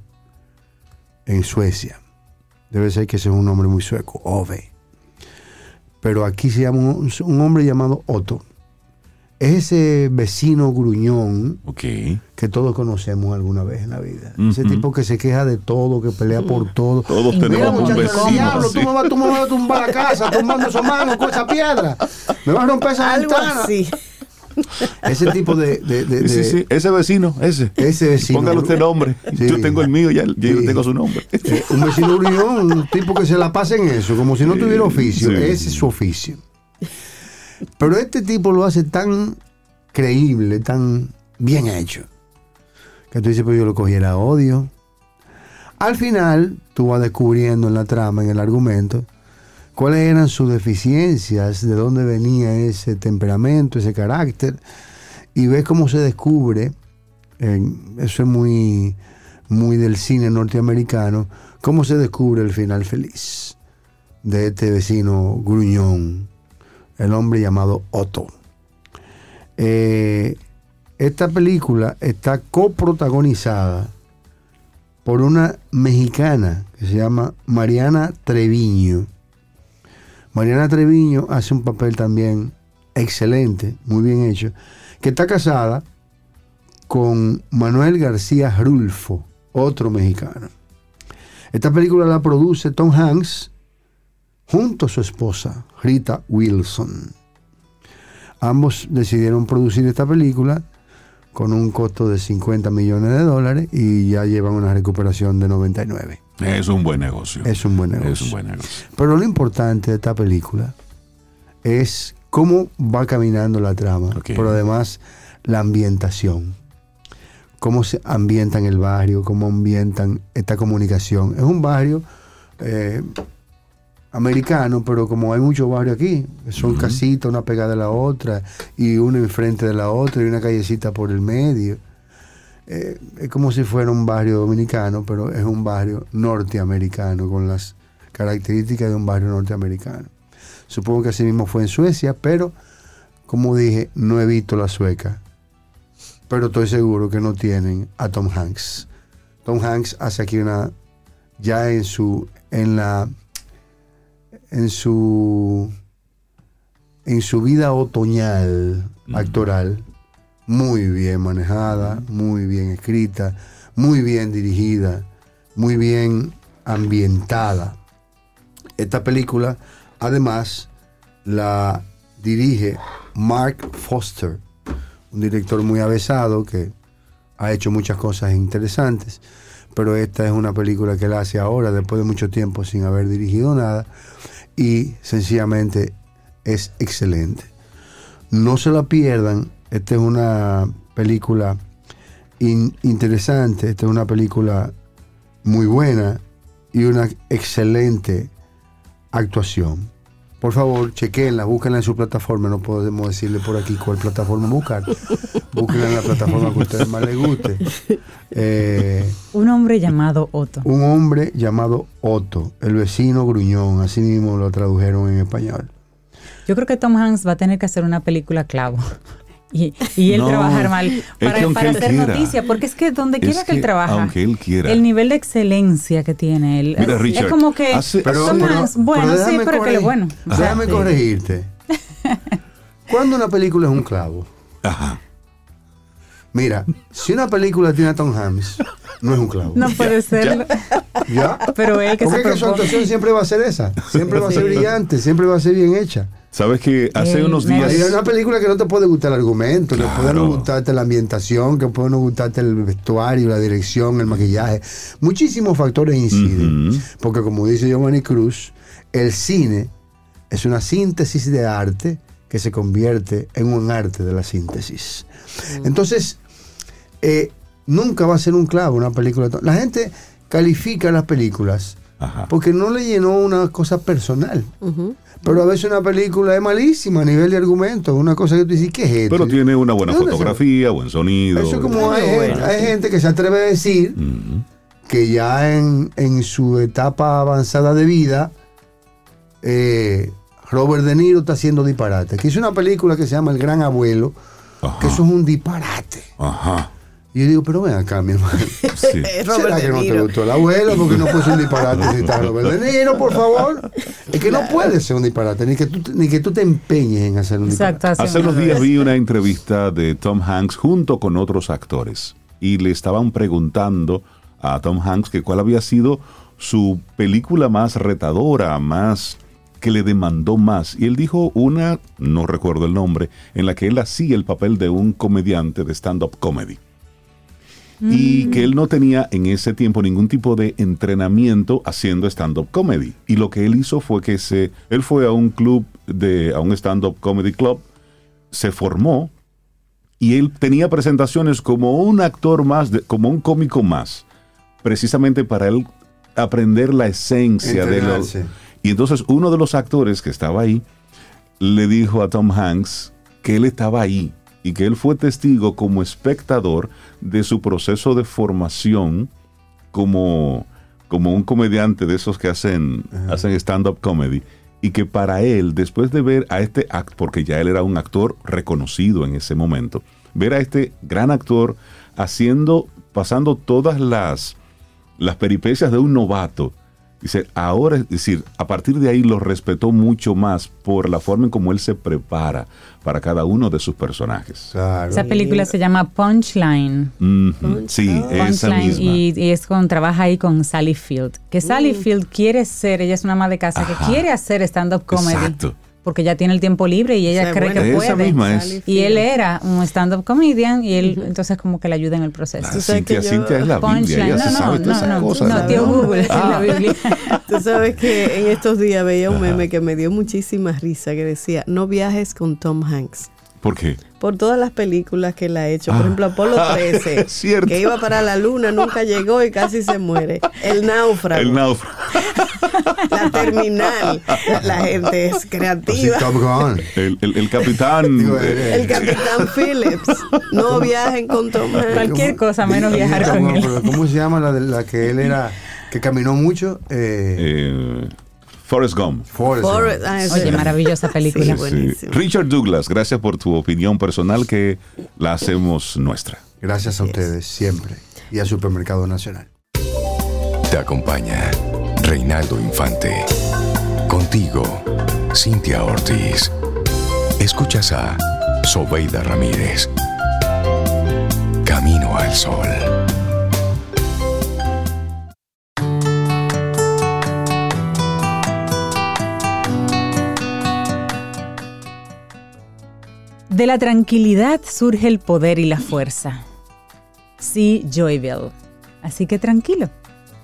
en Suecia. Debe ser que ese es un nombre muy sueco, Ove. Pero aquí se llama un hombre llamado Otto. Es ese vecino gruñón que todos conocemos alguna vez en la vida. Ese tipo que se queja de todo, que pelea por todo. Todos Mira, tenemos un muchacho, vecino. diablo, tú me, vas, tú me vas a tumbar la casa tumbando esos manos con esa piedra. Me vas a romper esa Algo ventana. así. Ese tipo de... de- de- Sí, de- sí, ese vecino, ese. Ese vecino. Póngale usted nombre. Sí. Yo tengo el mío, ya, yo Sí. tengo su nombre. Eh, un vecino gruñón, un tipo que se la pasa en eso, como si no tuviera oficio. Sí. Ese es su oficio. Pero este tipo lo hace tan creíble, tan bien hecho, que tú dices, pero yo lo cogiera odio. Al final, tú vas descubriendo en la trama, en el argumento, cuáles eran sus deficiencias, de dónde venía ese temperamento, ese carácter, y ves cómo se descubre, eso es muy, muy del cine norteamericano, cómo se descubre el final feliz de este vecino gruñón, el hombre llamado Otto. Eh, esta película está coprotagonizada por una mexicana que se llama Mariana Treviño. Mariana Treviño hace un papel también excelente, muy bien hecho, que está casada con Manuel García Rulfo, otro mexicano. Esta película la produce Tom Hanks junto a su esposa, Rita Wilson. Ambos decidieron producir esta película con un costo de 50 millones de dólares y ya llevan una recuperación de 99. Es un buen negocio. Es un buen negocio. Es un buen negocio. Pero lo importante de esta película es cómo va caminando la trama, pero además la ambientación. Cómo se ambientan el barrio, cómo ambientan esta comunicación. Es un barrio eh, americano, pero como hay muchos barrios aquí, son casitas una pegada a la otra y una enfrente de la otra y una callecita por el medio. Eh, es como si fuera un barrio dominicano, pero es un barrio norteamericano con las características de un barrio norteamericano. Supongo que así mismo fue en Suecia, pero como dije, no he visto la sueca. Pero estoy seguro que no tienen a Tom Hanks. Tom Hanks hace aquí una ya en su en la en su en su vida otoñal actoral muy bien manejada, muy bien escrita, muy bien dirigida, muy bien ambientada. Esta película, además, la dirige Mark Foster, un director muy avesado que ha hecho muchas cosas interesantes, pero esta es una película que él hace ahora, después de mucho tiempo sin haber dirigido nada, y sencillamente es excelente. No se la pierdan, esta es una película in- interesante, esta es una película muy buena y una excelente actuación. Por favor, chequenla, búsquenla en su plataforma. No podemos decirle por aquí cuál plataforma buscar. Búsquenla en la plataforma que a ustedes más les guste. Eh, Un hombre llamado Otto. un hombre llamado Otto, el vecino gruñón, así mismo lo tradujeron en español. Yo creo que Tom Hanks va a tener que hacer una película clavo. Y, y él No, trabajar mal es para, que hacer quiera. noticia, porque es que donde Es quiera que, él trabaja, aunque él quiera. el nivel de excelencia que tiene él, Mira, es, Richard, es como que hace- Pero, Tom pero- Hanks, pero bueno, sí, déjame pero que lo bueno. Déjame corregirte. ¿Cuándo una película es un clavo? Ajá. Mira, si una película tiene a Tom Hanks, no es un clavo. No puede ser. ¿Ya? Pero él que Porque se es que su actuación siempre va a ser esa. Siempre va a ser brillante, siempre va a ser bien hecha. Sabes que hace Ey, unos días. Hay una película que no te puede gustar el argumento, que puede no Claro. gustarte la ambientación, que puede no gustarte el vestuario, la dirección, el maquillaje. Muchísimos factores inciden. Porque como dice Giovanni Cruz, el cine es una síntesis de arte que se convierte en un arte de la síntesis. Entonces, eh, nunca va a ser un clavo una película. La gente califica las películas Ajá. porque no le llenó una cosa personal. Pero a veces una película es malísima a nivel de argumento, una cosa que tú dices, ¿qué es esto? Pero tiene una buena ¿De dónde se- fotografía, buen sonido. Eso es como hay, Bueno, gente, hay gente que se atreve a decir que ya en, en su etapa avanzada de vida, eh, Robert De Niro está haciendo disparate. Que hizo una película que se llama El Gran Abuelo, Ajá. que eso es un disparate. Ajá. Y yo digo, pero ven acá, mi hermano. Sí. ¿Será que no te gustó el abuelo? Porque no puede un disparate si está Robert De Niro, por favor. Es que no puede ser un disparate, ni que tú, ni que tú te empeñes en hacer un disparate. Exacto. Hace unos días vi una entrevista de Tom Hanks junto con otros actores y le estaban preguntando a Tom Hanks que cuál había sido su película más retadora, más que le demandó más. Y él dijo una, no recuerdo el nombre, en la que él hacía el papel de un comediante de stand-up comedy. Y que él no tenía en ese tiempo ningún tipo de entrenamiento haciendo stand-up comedy. Y lo que él hizo fue que se, él fue a un club, de, a un stand-up comedy club, se formó y él tenía presentaciones como un actor más, de- como un cómico más, precisamente para él aprender la esencia de lo... Y entonces uno de los actores que estaba ahí le dijo a Tom Hanks que él estaba ahí y que él fue testigo como espectador de su proceso de formación como, como un comediante de esos que hacen, hacen stand-up comedy. Y que para él, después de ver a este actor, porque ya él era un actor reconocido en ese momento, ver a este gran actor haciendo, pasando todas las, las peripecias de un novato, dice, ahora, es decir, a partir de ahí lo respetó mucho más por la forma en cómo él se prepara para cada uno de sus personajes. Claro. Esa película se llama Punchline. Sí, esa Punchline, misma. y, y es con trabaja ahí con Sally Field. Que Sally Field quiere ser, ella es una ama de casa Ajá. que quiere hacer stand-up comedy. Exacto. Porque ella tiene el tiempo libre y ella cree buena. que Esa puede. misma es. Sally Y él era un stand-up comedian y él entonces como que le ayuda en el proceso. Ah, Cintia, que yo- Cintia es la Biblia, ella No, se no, sabe todas no, esas no, cosas. no, tío Google, es Ah. la Biblia. Tú sabes que en estos días veía un meme que me dio muchísima risa que decía, no viajes con Tom Hanks. ¿Por qué? Por todas las películas que él ha hecho. Por Ah. ejemplo, Apolo 13, Es cierto. que iba para la luna, nunca llegó y casi se muere. El náufrago, El náufrago. la terminal. La gente es creativa. Top Gun. El, el- el capitán. Digo, eh, El capitán Phillips. No viajen con Tom Hanks. Cualquier cosa menos viajar con él. ¿Cómo se llama la, de, la que él era, que caminó mucho? Eh, eh, Forrest Gump. Forrest Forrest- Gump. ah, Oye, maravillosa película. Sí, Sí. buenísimo. Richard Douglas, gracias por tu opinión personal que la hacemos nuestra. Gracias a ustedes, siempre. Y a Supermercado Nacional. Te acompaña Reinaldo Infante. Contigo, Cintia Ortiz. Escuchas a Sobeida Ramírez. Camino al Sol. De la tranquilidad surge el poder y la fuerza. Sí, Joyville. Así que tranquilo.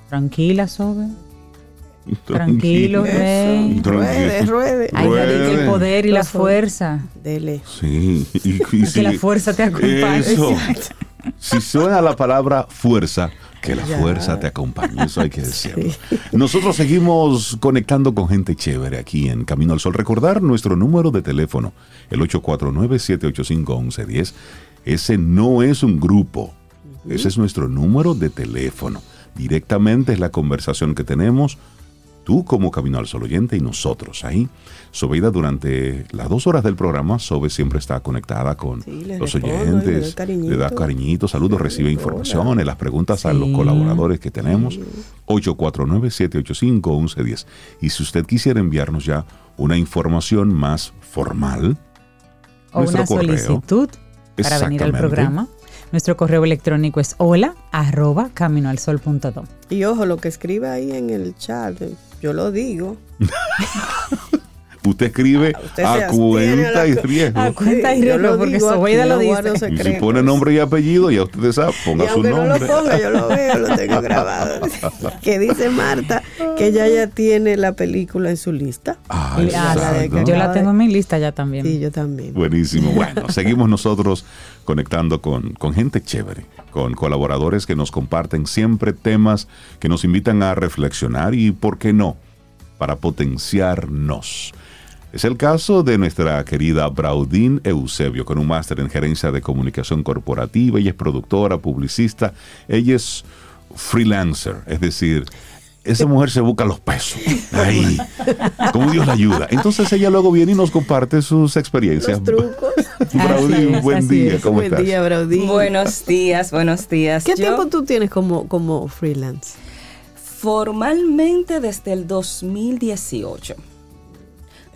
Tranquila, Sobe. Tranquilo, Rey. Ruede, ruede. Hay que el poder y la fuerza. Dele. Sí. Y, y Que si- la fuerza te acompañe. Eso. Si suena la palabra fuerza, que la Ya. fuerza te acompañe. Eso hay que decirlo. Nosotros seguimos conectando con gente chévere aquí en Camino al Sol. Recordar nuestro número de teléfono, el 849-785-1110. Ese no es un grupo. Ese es nuestro número de teléfono. Directamente es la conversación que tenemos tú como Camino al Sol oyente y nosotros ahí. Sobeida, durante las dos horas del programa, Sobe siempre está conectada con Sí, los respondo, le doy oyentes, cariñito. le da cariñitos, saludos, recibe informaciones, las preguntas a los colaboradores que tenemos. 849-785-1110. Y si usted quisiera enviarnos ya una información más formal, O nuestro una correo. solicitud para venir al programa. Nuestro correo electrónico es hola arroba caminoalsol.do. Y ojo, lo que escribe ahí en el chat, yo lo digo. Usted escribe Usted se a abstiene cuenta a la y riesgo. A cuenta y yo riesgo, lo porque digo Sobeida lo dice. Y si pone nombre y apellido, ya ustedes saben, Y ponga su aunque no lo nombre. ponga, yo lo veo, lo tengo grabado. que dice Marta que ella ya tiene la película en su lista. Ah, Y- ah, la. Yo la tengo en mi lista ya también. Sí, yo también. Buenísimo. Bueno, seguimos nosotros conectando con, con gente chévere, con colaboradores que nos comparten siempre temas que nos invitan a reflexionar y, ¿por qué no?, para potenciarnos. Es el caso de nuestra querida Braudín Eusebio, con un máster en gerencia de comunicación corporativa. Ella es productora, publicista. Ella es freelancer, es decir, esa mujer se busca los pesos. Ahí. Como Dios la ayuda. Entonces ella luego viene y nos comparte sus experiencias. Los trucos. Braudín, es, buen día. es. ¿Cómo Buen estás? día, Brody. Buenos días, buenos días. ¿Qué Yo, tiempo tú tienes como, como freelance? Formalmente desde el 2018.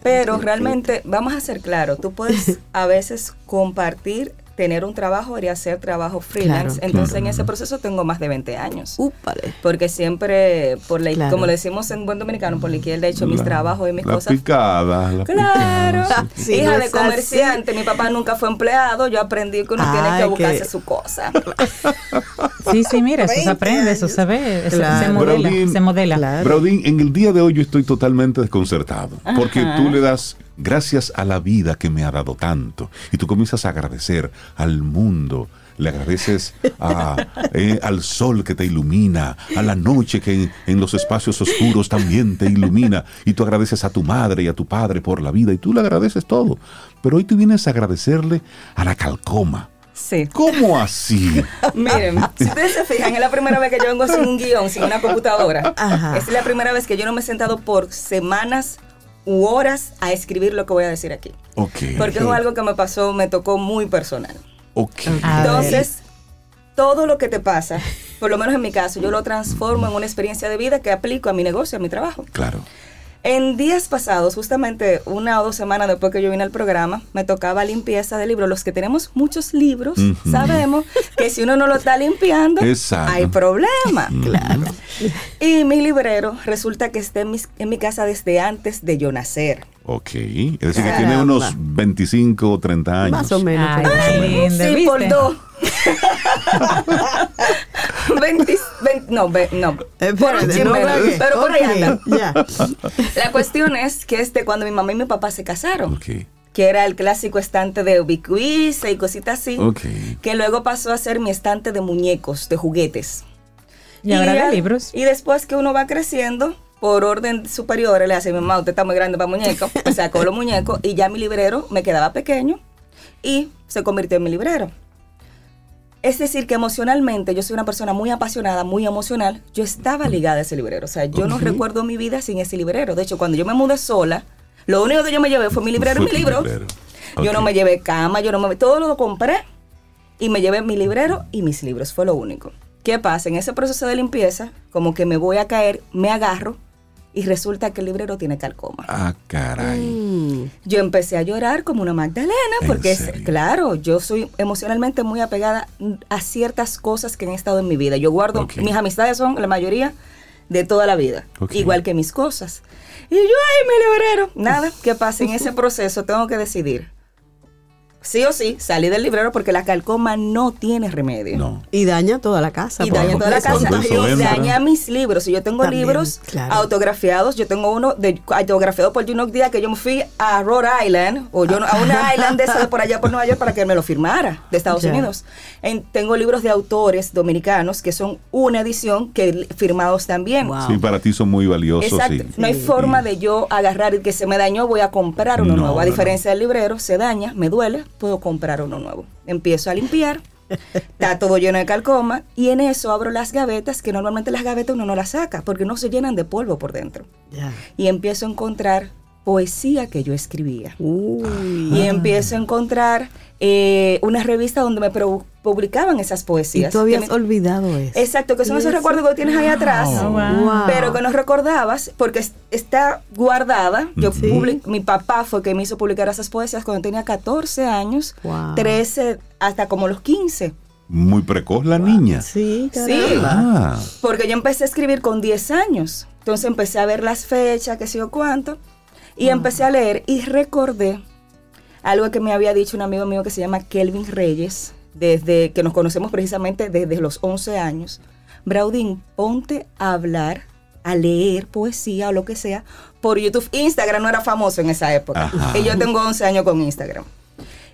Pero realmente, vamos a ser claros, tú puedes a veces compartir, tener un trabajo y hacer trabajo freelance. Claro. Entonces, Claro. en ese proceso tengo más de 20 años. Úpale. Porque siempre, por la, Claro. como le decimos en buen dominicano, por la izquierda he hecho mis La- trabajos y mis la cosas. picada. la Claro. picada, Sí, Hija no de comerciante, mi papá nunca fue empleado, yo aprendí que uno tiene Ay, que buscarse que- su cosa. Sí, sí, mira, eso se 20 aprende, eso se ve, eso Claro. se modela, Braudín, se modela. Claro. Braudín, en el día de hoy yo estoy totalmente desconcertado. Porque Ajá. tú le das gracias a la vida que me ha dado tanto. Y tú comienzas a agradecer al mundo. Le agradeces a, eh, al sol que te ilumina, a la noche que en, en los espacios oscuros también te ilumina. Y tú agradeces a tu madre y a tu padre por la vida. Y tú le agradeces todo. Pero hoy tú vienes a agradecerle a la calcoma. Sí. ¿Cómo así? Miren, si ustedes se fijan, es la primera vez que yo vengo sin un guion, sin una computadora. Ajá. Es la primera vez que yo no me he sentado por semanas u horas a escribir lo que voy a decir aquí. Porque es algo que me pasó, me tocó muy personal. Entonces, todo lo que te pasa, por lo menos en mi caso, yo lo transformo en una experiencia de vida que aplico a mi negocio, a mi trabajo. Claro. En días pasados, justamente una o dos semanas después que yo vine al programa, me tocaba limpieza de libros. Los que tenemos muchos libros, sabemos que si uno no lo está limpiando, Exacto. hay problema. Claro. Y mi librero resulta que está en, mis- en mi casa desde antes de yo nacer. Ok. Es decir, que tiene unos 25 o 30 años. Más o menos. Ay, linda, sí, ¿viste? por dos. 20, 20 no, ve- no. Espérate, chin no menos, pero por ahí Ok, anda. Ya. La cuestión es que este, cuando mi mamá y mi papá se casaron, Ok. que era el clásico estante de ubicuiza y cositas así, Ok. que luego pasó a ser mi estante de muñecos, de juguetes. Y ahora de libros. Y después que uno va creciendo, por orden superior, le hace mi mamá, usted está muy grande para muñecos, o sea, con los muñecos, y ya mi librero me quedaba pequeño y se convirtió en mi librero. Es decir, que emocionalmente yo soy una persona muy apasionada, muy emocional. Yo estaba ligada a ese librero. O sea, yo no recuerdo mi vida sin ese librero. De hecho, cuando yo me mudé sola, lo único que yo me llevé fue mi librero y mi libro. librero. Yo no me llevé cama, yo no me... Todo lo compré y me llevé mi librero y mis libros. Fue lo único. ¿Qué pasa? En ese proceso de limpieza, como que me voy a caer, me agarro y resulta que el librero tiene calcoma. Ah, caray. Mm. Yo empecé a llorar como una Magdalena, ¿En porque es, claro, yo soy emocionalmente muy apegada a ciertas cosas que han estado en mi vida. Yo guardo, Ok. mis amistades son la mayoría de toda la vida, Ok. igual que mis cosas. Y yo, ay, mi librero. Nada, ¿qué pasa? En ese proceso tengo que decidir. Sí o sí, salí del librero porque la calcoma no tiene remedio. No. Y daña toda la casa. Y daña toda la casa. Y daña mis libros. Si yo tengo También, libros claro. autografiados, yo tengo uno de, autografiado por Juno Díaz que yo me fui a Rhode Island, o yo no- a una island de esa de por allá por Nueva York para que me lo firmara, de Estados. Unidos. En- tengo libros de autores dominicanos que son una edición que firmados también. Wow. Sí, para ti son muy valiosos. Exacto. sí. No hay Sí. forma de yo agarrar y que se me dañó, voy a comprar uno No, nuevo. A no, diferencia del librero, se daña, me duele, puedo comprar uno nuevo. Empiezo a limpiar, está todo lleno de calcoma y en eso abro las gavetas, que normalmente las gavetas uno no las saca porque no se llenan de polvo por dentro. Y empiezo a encontrar poesía que yo escribía. Uy. Y empiezo a encontrar eh, una revista donde me publicaban esas Y poesías. tú que habías me- olvidado eso. Exacto, que son Y esos eso- recuerdos que tienes ahí atrás, wow. Wow. pero que no recordabas porque es- está guardada. Yo Sí. mi papá fue que me hizo publicar esas poesías cuando tenía 14 años, Wow. 13 hasta como los 15. Muy precoz la niña. Sí, Sí. caramba. Ah, Porque yo empecé a escribir con 10 años. Entonces empecé a ver las fechas, qué sé yo cuánto. Y empecé a leer y recordé algo que me había dicho un amigo mío que se llama Kelvin Reyes, desde que nos conocemos precisamente desde los 11 años. Braudín, ponte a hablar, a leer poesía o lo que sea por YouTube. Instagram no era famoso en esa época. Ajá. Y yo tengo 11 años con Instagram.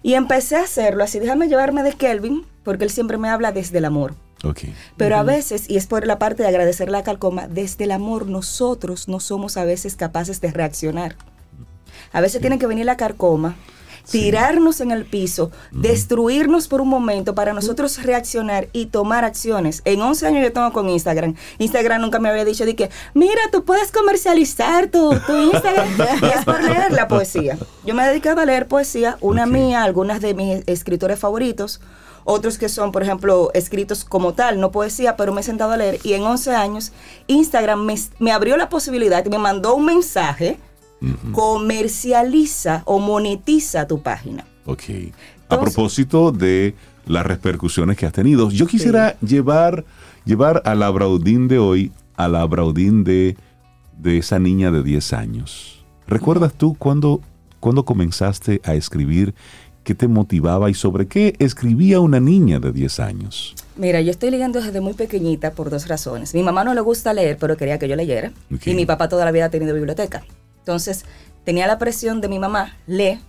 Y empecé a hacerlo así, déjame llevarme de Kelvin, porque él siempre me habla desde el amor. ok. Pero a veces, y es por la parte de agradecer la calcoma, desde el amor nosotros no somos a veces capaces de reaccionar. A veces tiene que venir la carcoma, tirarnos en el piso, destruirnos por un momento para nosotros reaccionar y tomar acciones. En 11 años yo tengo con Instagram. Instagram nunca me había dicho de que, mira, tú puedes comercializar tu, tu Instagram. y es por leer la poesía. Yo me he dedicado a leer poesía, una mía, algunas de mis escritores favoritos, otros que son, por ejemplo, escritos como tal, no poesía, pero me he sentado a leer. Y en 11 años, Instagram me, me abrió la posibilidad me mandó un mensaje, comercializa o monetiza tu página. Ok. A propósito de las repercusiones que has tenido, yo quisiera llevar, llevar a la Braudín de hoy a la Braudín de, de esa niña de 10 años. ¿Recuerdas tú cuándo, cuándo comenzaste a escribir? ¿Qué te motivaba y sobre qué escribía una niña de 10 años? Mira, yo estoy leyendo desde muy pequeñita por dos razones. Mi mamá no le gusta leer, pero quería que yo leyera. Y mi papá toda la vida ha tenido biblioteca. Entonces, tenía la presión de mi mamá, lee,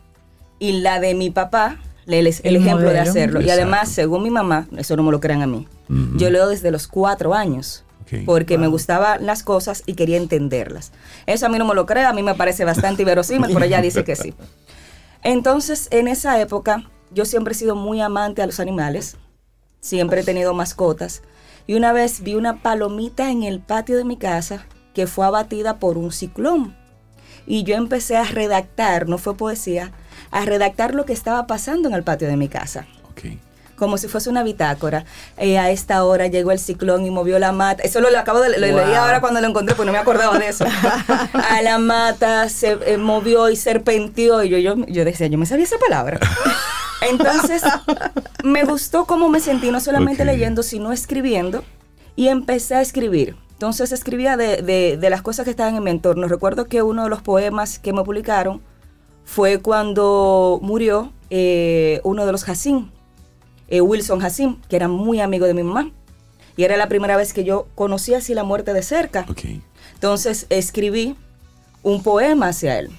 y la de mi papá, lee el, el El ejemplo de hacerlo. Y además, según mi mamá, eso no me lo crean a mí, Ujú. yo leo desde los cuatro años. Porque me gustaban las cosas y quería entenderlas. Eso a mí no me lo cree, a mí me parece bastante inverosímil, pero ella dice que sí. Entonces, en esa época, yo siempre he sido muy amante a los animales, siempre he tenido mascotas, y una vez vi una palomita en el patio de mi casa que fue abatida por un ciclón. Y yo empecé a redactar, no fue poesía, a redactar lo que estaba pasando en el patio de mi casa como si fuese una bitácora. Eh, a esta hora llegó el ciclón y movió la mata. Eso lo, lo acabo de lo leí ahora cuando lo encontré, pues no me acordaba de eso. a la mata se eh, movió y serpenteó. Y yo, yo, yo decía, yo me sabía esa palabra. Entonces, me gustó cómo me sentí, no solamente leyendo, sino escribiendo. Y empecé a escribir. Entonces escribía de, de- de las cosas que estaban en mi entorno. Recuerdo que uno de los poemas que me publicaron fue cuando murió eh, uno de los Hassim, eh, Wilson Hassim, que era muy amigo de mi mamá. Y era la primera vez que yo conocí así la muerte de cerca. Ok. Entonces escribí un poema hacia él.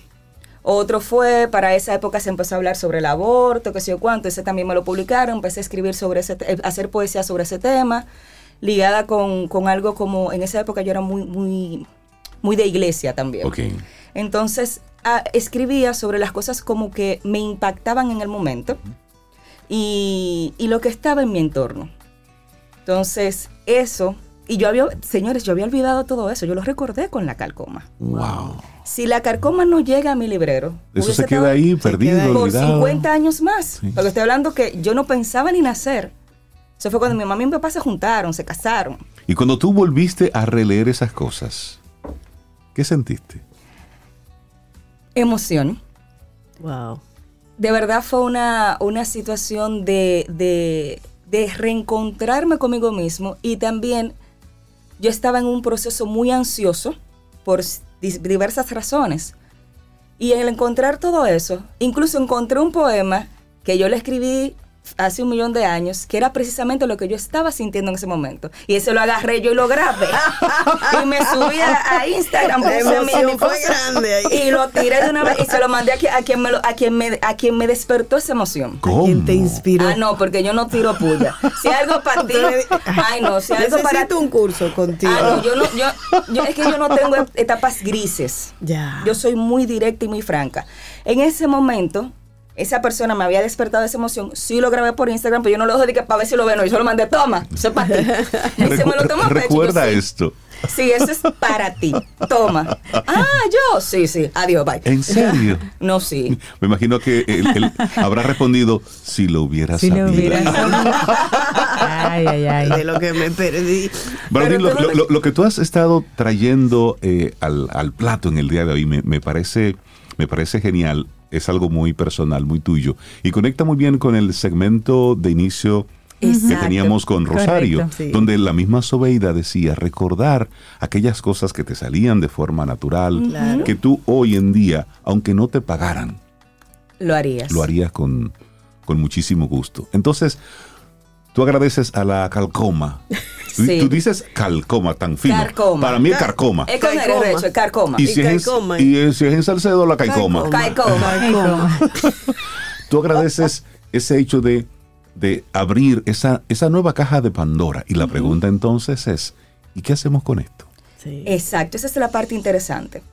Otro fue, para esa época se empezó a hablar sobre el aborto, qué sé yo cuánto, ese también me lo publicaron, empecé a escribir sobre ese, te- eh, hacer poesía sobre ese tema, ligada con, con algo como, en esa época yo era muy, muy, muy de iglesia también. Ok. Entonces ah, escribía sobre las cosas como que me impactaban en el momento y, y lo que estaba en mi entorno. Entonces eso, y yo había, señores, yo había olvidado todo eso, yo lo recordé con la calcoma. Wow. Si la carcoma no llega a mi librero, Eso se queda ahí, perdido, por olvidado. 50 años más. Sí. Porque estoy hablando que yo no pensaba ni nacer. Eso fue cuando mi mamá y mi papá se juntaron, se casaron. Y cuando tú volviste a releer esas cosas, ¿qué sentiste? Emoción. Wow. De verdad fue una, una situación de, de, de reencontrarme conmigo mismo y también yo estaba en un proceso muy ansioso por diversas razones. Y al encontrar todo eso, incluso encontré un poema que yo le escribí hace un millón de años, que era precisamente lo que yo estaba sintiendo en ese momento. Y ese lo agarré yo y lo grabé. y me subí a, a Instagram. La puse mi- emoción mi fue cosa, grande ahí. Y lo tiré de una vez y se lo mandé a quien, a quien, me, lo- a quien, me, a quien me despertó esa emoción. ¿Cómo? ¿Quién te inspiró? Ah, no, porque yo no tiro puya. Si algo para ti. Ay, no, si algo para Necesito un curso contigo. Ah, no, yo no, yo, yo- es que yo no tengo etapas grises. Ya. Yo soy muy directa y muy franca. En ese momento, esa persona me había despertado esa emoción. Sí lo grabé por Instagram, pero yo no lo dejo de que para ver si lo ven. Yo solo mandé, toma, eso es para ti. Y se me lo tomó a pecho, Recuerda yo, sí. esto. Sí, eso es para ti. Toma. Ah, yo. Sí, sí. Adiós, bye. ¿En serio? No, sí. Me imagino que él, él habrá respondido si lo hubiera Si sabido. lo hubiera sabido. Ay, ay, ay. De lo que me perdí. Lo, lo- lo- lo que tú has estado trayendo eh, al, al plato en el día de hoy me, me parece, me parece genial. Es algo muy personal, muy tuyo. Y conecta muy bien con el segmento de inicio que teníamos con Rosario, Correcto, sí. donde la misma Sobeida decía recordar aquellas cosas que te salían de forma natural, Claro. que tú hoy en día, aunque no te pagaran, Lo harías. lo harías con, con muchísimo gusto. Entonces, tú agradeces a la calcoma. Sí. Tú dices calcoma tan fino. Carcoma. Para mí es Car- carcoma. Es con el derecho, es carcoma. Y, y si es, en, y si es en Salcedo, la caicoma. Caicoma. Caicoma. Tú agradeces ese hecho de, de abrir esa, esa nueva caja de Pandora. Y la pregunta entonces es, ¿y qué hacemos con esto? Sí. Exacto, esa es la parte interesante.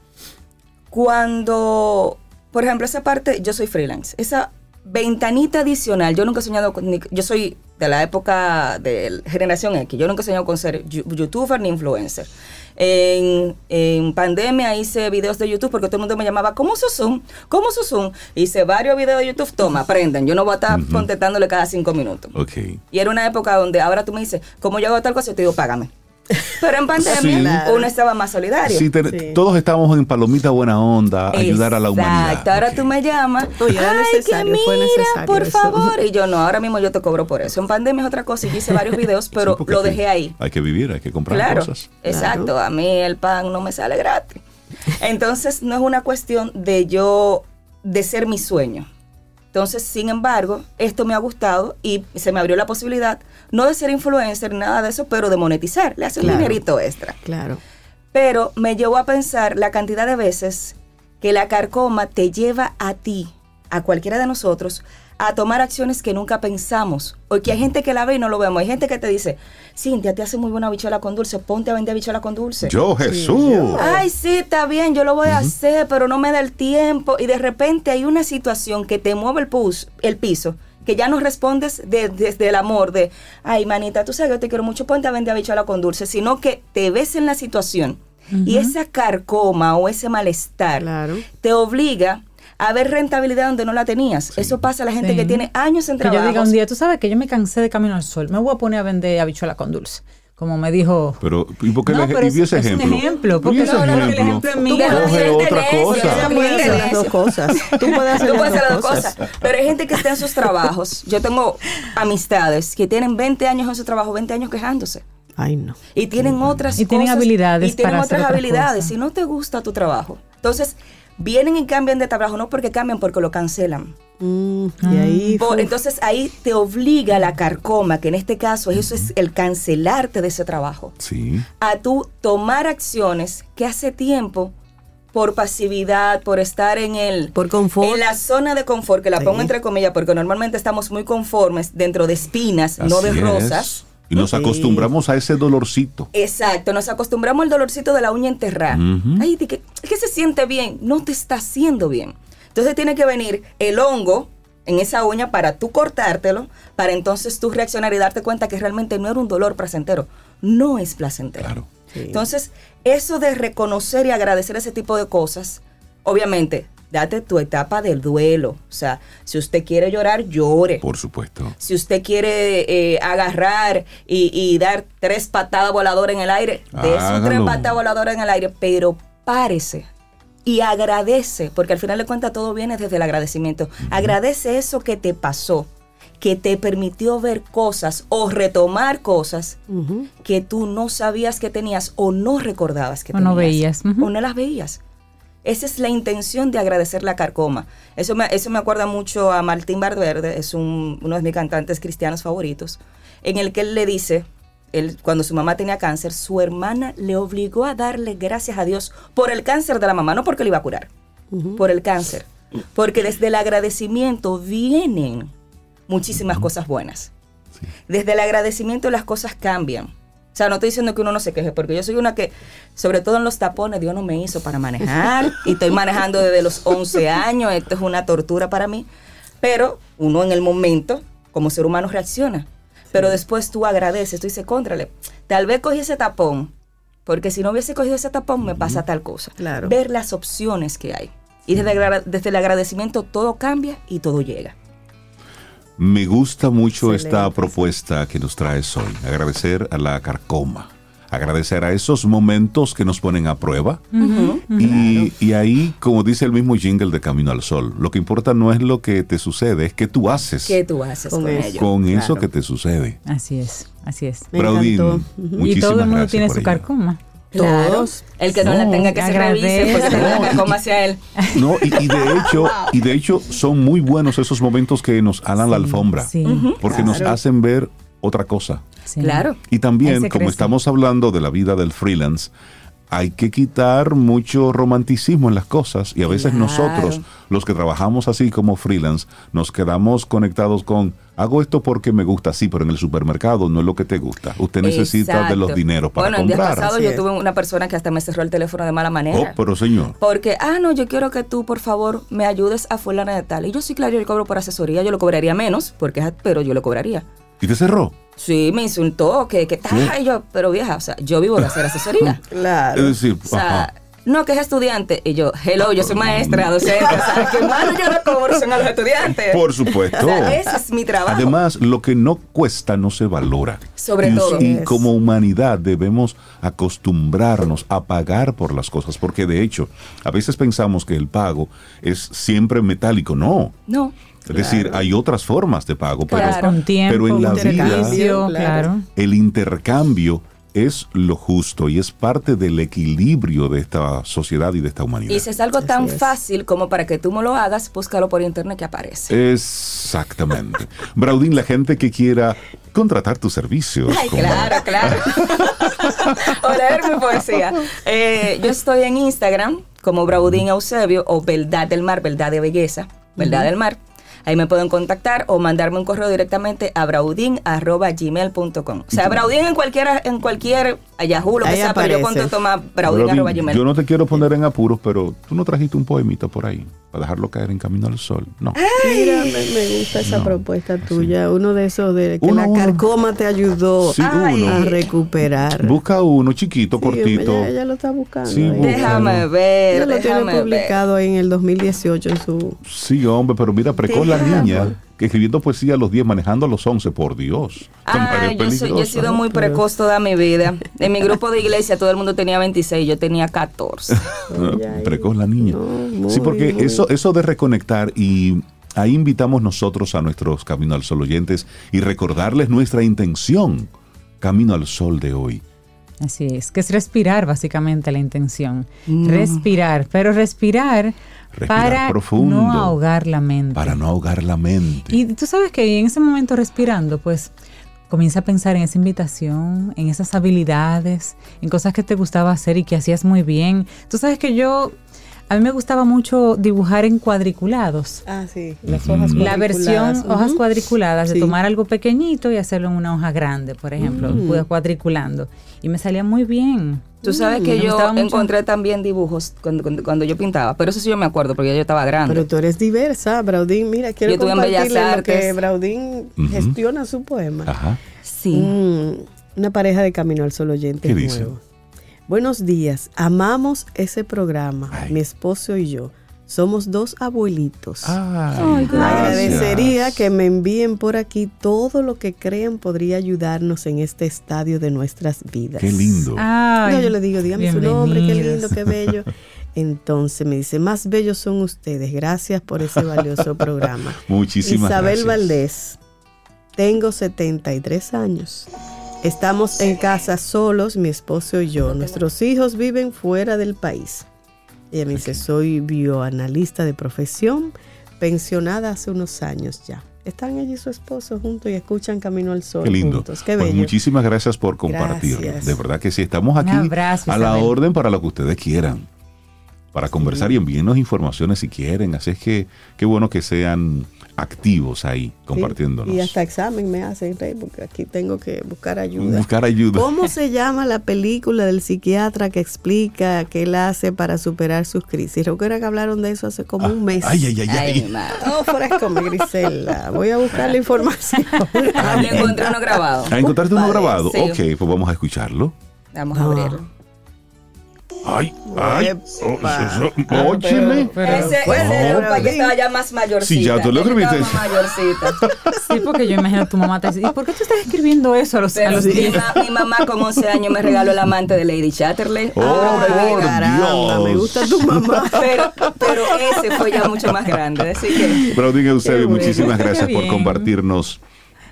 Cuando, por ejemplo, esa parte, yo soy freelance, esa ventanita adicional, yo nunca he soñado con, yo soy de la época de generación X, yo nunca he soñado con ser youtuber ni influencer. En, en pandemia hice videos de YouTube porque todo el mundo me llamaba, ¿cómo uso Zoom? ¿Cómo uso Zoom? Hice varios videos de YouTube, toma, aprendan, yo no voy a estar contestándole cada cinco minutos. Y era una época donde ahora tú me dices, ¿cómo yo hago tal cosa? Yo te digo, págame. Pero en pandemia Sí. uno estaba más solidario. Sí, te- Sí. todos estamos en palomita buena onda, ayudar a la humanidad. Exacto, ahora Ok. tú me llamas. Ay, necesario, que fue mira, necesario por eso. favor. Y yo no, ahora mismo yo te cobro por eso. En pandemia es otra cosa. y Yo hice varios videos, pero Sí, lo dejé ahí. Hay que vivir, hay que comprar Claro, cosas. exacto. A mí el pan no me sale gratis. Entonces no es una cuestión de yo, de ser mi sueño. Entonces, sin embargo, esto me ha gustado y se me abrió la posibilidad, no de ser influencer, nada de eso, pero de monetizar, le hace un Claro. dinerito extra. Claro. Pero me llevó a pensar la cantidad de veces que la carcoma te lleva a ti, a cualquiera de nosotros, a tomar acciones que nunca pensamos. O que hay gente que la ve y no lo vemos. Hay gente que te dice, Cintia, te hace muy buena bichuela con dulce, ponte a vender bichuela con dulce. Yo, Jesús. Ay, sí, está bien, yo lo voy a hacer, pero no me da el tiempo. Y de repente hay una situación que te mueve el, pus, el piso, que ya no respondes de- desde el amor de, ay, manita, tú sabes que yo te quiero mucho, ponte a vender habichuela con dulce, sino que te ves en la situación y esa carcoma o ese malestar Claro. te obliga a ver rentabilidad donde no la tenías. Eso pasa a la gente Sí. que tiene años en Que yo trabajo. diga un día, tú sabes que yo me cansé de Camino al Sol, me voy a poner a vender habichuela con dulce. Como me dijo... Pero, ¿y por qué No, le- pero es- ese es un ejemplo? ejemplo, porque no, no, no, el ejemplo. ejemplo es mío. Tú puedes Coge otra cosa. Tú puedes hacer las dos cosas. Tú puedes hacer, las, dos cosas. Pero hay gente que está en sus trabajos. Yo tengo amistades que tienen 20 años en su trabajo, 20 años quejándose. Ay, no. Y tienen otras Y tienen habilidades Y tienen para otras habilidades. cosas. Si no te gusta tu trabajo. Entonces, vienen y cambian de trabajo, no porque cambian, porque lo cancelan. Mm, y ahí Por- entonces ahí te obliga la carcoma, que en este caso eso es el cancelarte de ese trabajo, Sí. a tú tomar acciones que hace tiempo por pasividad, por estar en el por confort. en la zona de confort, que la Sí. pongo entre comillas, porque normalmente estamos muy conformes dentro de espinas, no de es. Y nos Sí. acostumbramos a ese dolorcito. Exacto, nos acostumbramos al dolorcito de la uña enterrada. Ay, de que, es que se siente bien, no te está haciendo bien. Entonces tiene que venir el hongo en esa uña para tú cortártelo, para entonces tú reaccionar y darte cuenta que realmente no era un dolor placentero, no es placentero. Claro. Entonces, eso de reconocer y agradecer ese tipo de cosas, obviamente, date tu etapa del duelo. O sea, si usted quiere llorar, llore. Por supuesto. Si usted quiere eh, agarrar y, y dar tres patadas voladoras en el aire, de esas tres patadas voladoras en el aire, pero párese y agradece, porque al final de cuentas todo viene desde el agradecimiento. Agradece eso que te pasó, que te permitió ver cosas o retomar cosas que tú no sabías que tenías o no recordabas que O tenías. no veías. O no las veías. Esa es la intención de agradecer la carcoma. Eso me, eso me acuerda mucho a Martín Valverde, es un- uno de mis cantantes cristianos favoritos, en el que él le dice, él, cuando su mamá tenía cáncer, su hermana le obligó a darle gracias a Dios por el cáncer de la mamá, no porque le iba a curar, por el cáncer. Porque desde el agradecimiento vienen muchísimas cosas buenas. Desde el agradecimiento las cosas cambian. O sea, no estoy diciendo que uno no se queje, porque yo soy una que, sobre todo en los tapones, Dios no me hizo para manejar y estoy manejando desde los 11 años, esto es una tortura para mí, pero uno en el momento, como ser humano, reacciona. Pero después tú agradeces, tú dices, contrale, tal vez cogí ese tapón, porque si no hubiese cogido ese tapón me pasa tal cosa. Claro. Ver las opciones que hay. Y desde, el agra- desde el agradecimiento todo cambia y todo llega. Me gusta mucho esta propuesta que nos traes hoy. Agradecer a la carcoma. Agradecer a esos momentos que nos ponen a prueba. y, y ahí, como dice el mismo jingle de Camino al Sol, lo que importa no es lo que te sucede, es qué tú haces ¿Qué tú haces Con ello? con eso que te sucede. Así es, así es. Me Braudín. Y todo el mundo tiene su ello. carcoma. Claro. Todos. El que no, la Sí, tenga que se revise agradece. tenga No, que y- coma hacia él. No, y, y de hecho, y de hecho son muy buenos esos momentos que nos alan la alfombra, Sí, porque nos hacen ver otra cosa. sí. Claro. Y también, como estamos hablando de la vida del freelance, hay que quitar mucho romanticismo en las cosas y a veces Claro. nosotros, los que trabajamos así como freelance, nos quedamos conectados con, hago esto porque me gusta, sí, pero en el supermercado no es lo que te gusta. Usted necesita de los dineros para Bueno, el día comprar. pasado Así yo es. tuve una persona que hasta me cerró el teléfono de mala Oh, manera. pero señor, Porque, ah, no, yo quiero que tú, por favor, me ayudes a fulana de tal. Y yo sí, claro, yo le cobro por asesoría, yo lo cobraría menos, porque es- pero yo lo cobraría. ¿Y te cerró? Sí, me insultó, que, que tal, y yo, pero vieja, o sea, yo vivo de hacer asesoría. Claro. Es decir, O sea, ajá. no, que es estudiante. Y yo, hello, yo soy maestra, docente. O sea, que malo yo no cobro son a los estudiantes. por supuesto. O sea, ese es mi trabajo. Además, lo que no cuesta no se valora. Sobre y, todo. Y Es. como humanidad debemos acostumbrarnos a pagar por las cosas, porque de hecho, a veces pensamos que el pago es siempre metálico. No. no. Es decir, hay otras formas de pago, pero, Claro. Con tiempo, pero en la vida Claro. claro. el intercambio es lo justo y es parte del equilibrio de esta sociedad y de esta humanidad. Y si es algo tan es. fácil como para que tú me lo hagas, búscalo por internet que aparece. Exactamente. Braudín, la gente que quiera contratar tus servicios. Ay, como- claro, claro. o leer mi poesía. Eh, yo estoy en Instagram como Braudín Eusebio o Verdad del Mar, Verdad de Belleza, Verdad del Mar. Ahí me pueden contactar o mandarme un correo directamente a braudin.gmail.com. O sea, Braudín en cualquier, en cualquier a Yahoo, lo que Ahí sea, pero yo contesto más yo no te quiero poner en apuros, pero tú no trajiste un poemita por ahí para dejarlo caer en camino al sol. No. Mira, me, me gusta esa No, propuesta tuya. Uno de esos de que Uno, la uno. carcoma te ayudó Sí, a recuperar. Busca uno chiquito, Sí, cortito. Ella, ella lo está buscando. Sí. Déjame ver, Ella lo tiene déjame ver. publicado ahí en el 2018 en su... Sí, hombre, pero mira, precoz la niña que escribiendo poesía a los 10, manejando a los 11, por Dios. Ah, yo, soy- yo he sido muy precoz toda mi vida. En mi grupo de iglesia todo el mundo tenía 26, yo tenía 14. ¿no? Oye, ahí. Precoz la niña. Sí, porque eso, eso de reconectar y ahí invitamos nosotros a nuestros Camino al Sol oyentes y recordarles nuestra intención, Camino al Sol de hoy. Así es, que es respirar básicamente la intención. Respirar, pero respirar, Respirar para profundo. no ahogar la mente. Para no ahogar la mente. Y tú sabes que en ese momento respirando, pues comienza a pensar en esa invitación, en esas habilidades, en cosas que te gustaba hacer y que hacías muy bien. Tú sabes que yo, a mí me gustaba mucho dibujar en cuadriculados. Ah, sí, las hojas La versión cuadriculadas. hojas Ujú. cuadriculadas, de Sí. tomar algo pequeñito y hacerlo en una hoja grande, por ejemplo, Mm. pude cuadriculando. Y me salía muy bien. Tú sabes Mm, que yo mucho. encontré también dibujos cuando, cuando, cuando yo pintaba, pero eso sí yo me acuerdo porque ya yo estaba grande. Pero tú eres diversa, Braudín. Mira, quiero Yo estuve en Bellas compartirle lo que Artes. Braudín gestiona su poema. Ajá. sí. Mm, una pareja de Camino al Sol oyente ¿Qué dice? nuevo. Buenos días, amamos ese programa, Ay. mi esposo y yo. Somos dos abuelitos. Ay, Agradecería que me envíen por aquí todo lo que crean podría ayudarnos en este estadio de nuestras vidas. Qué lindo. Ay, No, yo le digo, dígame su nombre, qué lindo, qué bello. Entonces me dice, más bellos son ustedes. Gracias por ese valioso programa. Muchísimas Isabel gracias. Valdés, tengo 73 años. Estamos en casa solos, mi esposo y yo. Nuestros hijos viven fuera del país. Ella me dice, soy bioanalista de profesión, pensionada hace unos años ya. Están y su esposo juntos y escuchan Camino al Sol Qué lindo. juntos. Qué Pues muchísimas gracias por compartir. Gracias. De verdad que sí, estamos Un aquí abrazo, a la Isabel. orden para lo que ustedes quieran. Para conversar y envíenos informaciones si quieren. Así es que qué bueno que sean activos ahí, Sí, compartiéndonos. Y hasta examen me hacen, Rey, porque aquí tengo que buscar ayuda. Buscar ayuda. ¿Cómo se llama la película del psiquiatra que explica qué él hace para superar sus crisis? Recuerda que hablaron de eso hace como un mes. Ay, ay, ay, Ay. No, fresco, mi Grisela. Voy a buscar la información. Ah, encontré uno grabado. ¿A encontrarte uno grabado? sí. Ok, pues vamos a escucharlo. Vamos a abrirlo. Ay, ay. Oh, eso- eso- ócheme. ese Bueno, ese era pero- yo estaba ya más mayorcita. Sí, ya tú lo escribiste. más mayorcita. Sí, porque yo imagino a tu mamá te dice, ¿y por qué tú estás escribiendo eso a los, a Pero los mi, 10? ma- mi mamá con 11 años me regaló el amante de Lady Chatterley. Oh, Ah, por Caramba, me Dios. gusta tu mamá. pero, pero ese fue ya mucho más grande. Así que Braudín Eusebio, bueno, muchísimas gracias por compartirnos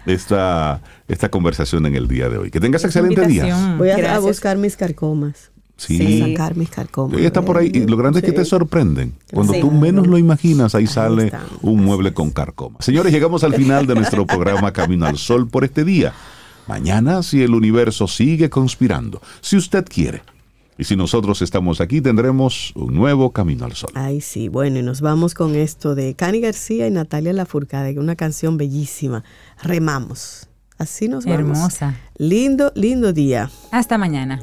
esta, esta conversación en el día de hoy. Que tengas excelente día. Voy a, a buscar mis carcomas. Sí. A sacar mis carcomas. Ella está por ahí. Y lo grande es que te sorprenden. Cuando Sí. tú menos lo imaginas, ahí sale un mueble con carcoma. Señores, llegamos al final de nuestro programa Camino al Sol por este día. Mañana, si el universo sigue conspirando, si usted quiere. Y si nosotros estamos aquí, tendremos un nuevo Camino al Sol. Ay, sí, bueno, y nos vamos con esto de Cani García y Natalia Lafourcade, una canción bellísima. Remamos. Así nos vamos. Hermosa. Lindo, lindo día. Hasta mañana.